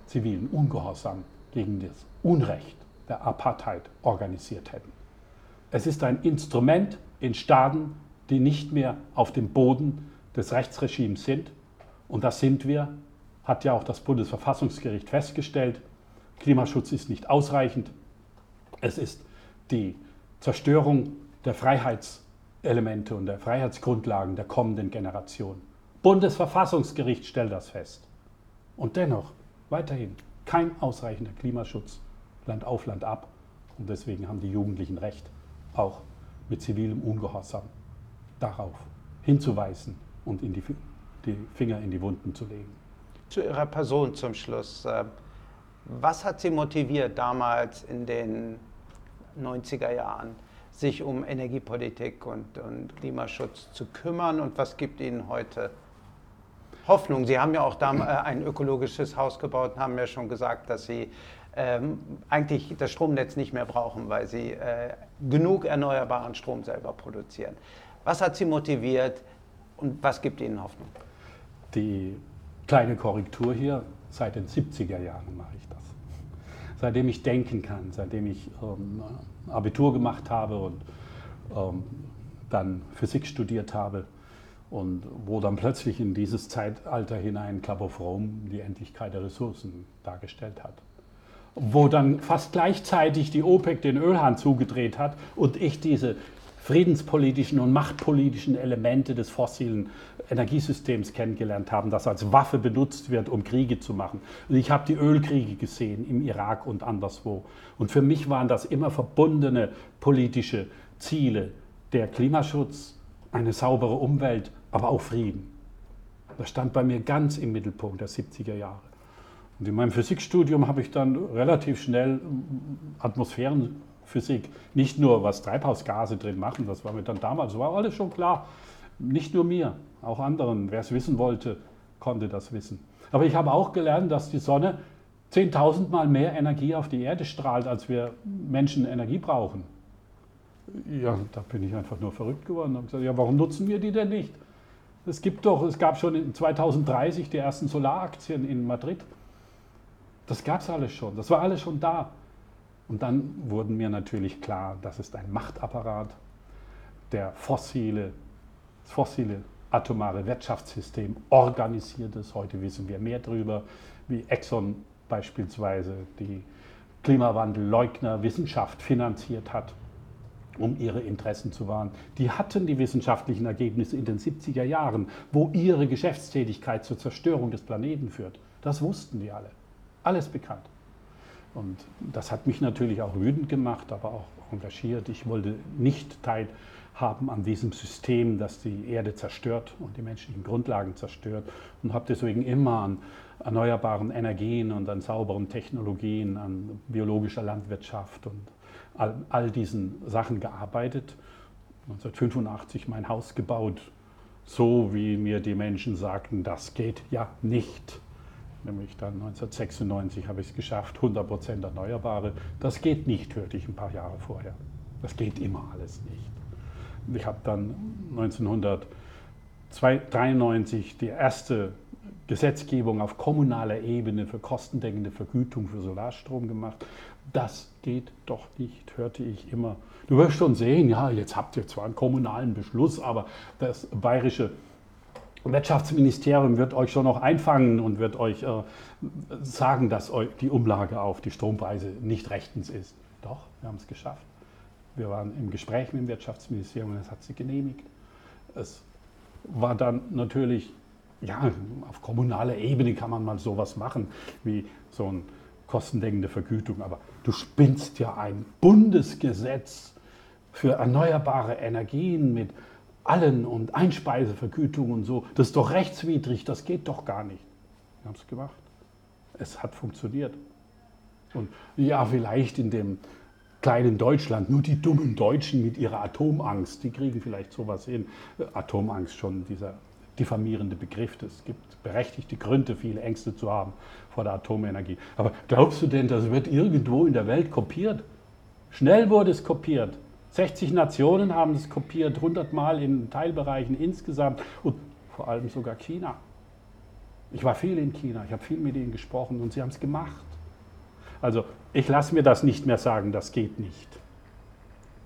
Speaker 1: zivilen Ungehorsam gegen das Unrecht der Apartheid organisiert hätten. Es ist ein Instrument in Staaten, die nicht mehr auf dem Boden des Rechtsregimes sind. Und das sind wir, hat ja auch das Bundesverfassungsgericht festgestellt. Klimaschutz ist nicht ausreichend. Es ist die Zerstörung der Freiheitselemente und der Freiheitsgrundlagen der kommenden Generation. Bundesverfassungsgericht stellt das fest. Und dennoch weiterhin kein ausreichender Klimaschutz, Land auf, Land ab. Und deswegen haben die Jugendlichen Recht, auch mit zivilem Ungehorsam darauf hinzuweisen und in die, die Finger in die Wunden zu legen.
Speaker 2: Zu Ihrer Person zum Schluss. Äh, was hat Sie motiviert damals in den 90er Jahren, sich um Energiepolitik und, und Klimaschutz zu kümmern und was gibt Ihnen heute Hoffnung? Sie haben ja auch da äh, ein ökologisches Haus gebaut und haben ja schon gesagt, dass Sie ähm, eigentlich das Stromnetz nicht mehr brauchen, weil Sie äh, genug erneuerbaren Strom selber produzieren. Was hat Sie motiviert und was gibt Ihnen Hoffnung?
Speaker 1: Die kleine Korrektur hier, seit den 70er Jahren mache ich das. Seitdem ich denken kann, seitdem ich ähm, Abitur gemacht habe und ähm, dann Physik studiert habe, und wo dann plötzlich in dieses Zeitalter hinein Club of Rome die Endlichkeit der Ressourcen dargestellt hat. Wo dann fast gleichzeitig die OPEC den Ölhahn zugedreht hat und ich diese friedenspolitischen und machtpolitischen Elemente des fossilen Energiesystems kennengelernt habe, das als Waffe benutzt wird, um Kriege zu machen. Und ich habe die Ölkriege gesehen im Irak und anderswo. Und für mich waren das immer verbundene politische Ziele, der Klimaschutz, eine saubere Umwelt aber auch Frieden. Das stand bei mir ganz im Mittelpunkt der 70er Jahre. Und in meinem Physikstudium habe ich dann relativ schnell Atmosphärenphysik, nicht nur was Treibhausgase drin machen, das war mir dann damals, war alles schon klar. Nicht nur mir, auch anderen. Wer es wissen wollte, konnte das wissen. Aber ich habe auch gelernt, dass die Sonne 10.000 Mal mehr Energie auf die Erde strahlt, als wir Menschen Energie brauchen. Ja, da bin ich einfach nur verrückt geworden habe gesagt, ja, warum nutzen wir die denn nicht? Es gibt doch, es gab schon in 2030 die ersten Solaraktien in Madrid. Das gab es alles schon, das war alles schon da. Und dann wurden mir natürlich klar, das ist ein Machtapparat, der fossile, das fossile atomare Wirtschaftssystem organisiert ist. Heute wissen wir mehr darüber, wie Exxon beispielsweise die Klimawandelleugner Wissenschaft finanziert hat, um ihre Interessen zu wahren. Die hatten die wissenschaftlichen Ergebnisse in den 70er Jahren, wo ihre Geschäftstätigkeit zur Zerstörung des Planeten führt. Das wussten die alle. Alles bekannt. Und das hat mich natürlich auch wütend gemacht, aber auch engagiert. Ich wollte nicht teilhaben an diesem System, das die Erde zerstört und die menschlichen Grundlagen zerstört und habe deswegen immer an erneuerbaren Energien und an sauberen Technologien, an biologischer Landwirtschaft und all, all diesen Sachen gearbeitet. 1985 mein Haus gebaut, so wie mir die Menschen sagten, das geht ja nicht. Nämlich dann 1996 habe ich es geschafft, 100% Erneuerbare. Das geht nicht, hörte ich ein paar Jahre vorher. Das geht immer alles nicht. Ich habe dann 1993 die erste Gesetzgebung auf kommunaler Ebene für kostendeckende Vergütung für Solarstrom gemacht. Das geht doch nicht, hörte ich immer. Du wirst schon sehen, ja, jetzt habt ihr zwar einen kommunalen Beschluss, aber das bayerische Wirtschaftsministerium wird euch schon noch einfangen und wird euch äh, sagen, dass die Umlage auf die Strompreise nicht rechtens ist. Doch, wir haben es geschafft. Wir waren im Gespräch mit dem Wirtschaftsministerium und es hat sie genehmigt. Es war dann natürlich ja, auf kommunaler Ebene kann man mal sowas machen, wie so eine kostendeckende Vergütung. Aber du spinnst ja ein Bundesgesetz für erneuerbare Energien mit allen und Einspeisevergütung und so. Das ist doch rechtswidrig, das geht doch gar nicht. Wir haben es gemacht. Es hat funktioniert. Und ja, vielleicht in dem kleinen Deutschland, nur die dummen Deutschen mit ihrer Atomangst, die kriegen vielleicht sowas hin. Atomangst schon, dieser diffamierende Begriff. Es gibt berechtigte Gründe, viele Ängste zu haben vor der Atomenergie. Aber glaubst du denn, das wird irgendwo in der Welt kopiert? Schnell wurde es kopiert. 60 Nationen haben es kopiert, 100 Mal in Teilbereichen insgesamt und vor allem sogar China. Ich war viel in China, ich habe viel mit ihnen gesprochen und sie haben es gemacht. Also ich lasse mir das nicht mehr sagen, das geht nicht,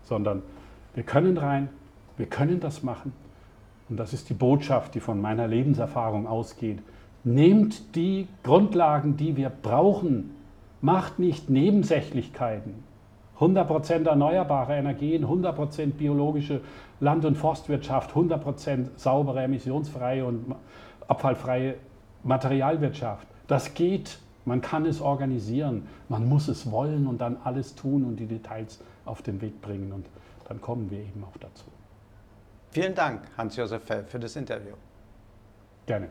Speaker 1: sondern wir können rein, wir können das machen und das ist die Botschaft, die von meiner Lebenserfahrung ausgeht, nehmt die Grundlagen, die wir brauchen, macht nicht Nebensächlichkeiten. 100% erneuerbare Energien, 100% biologische Land- und Forstwirtschaft, 100% saubere, emissionsfreie und abfallfreie Materialwirtschaft. Das geht, man kann es organisieren, man muss es wollen und dann alles tun und die Details auf den Weg bringen und dann kommen wir eben auch dazu.
Speaker 2: Vielen Dank, Hans-Josef Fell, für das Interview.
Speaker 1: Gerne.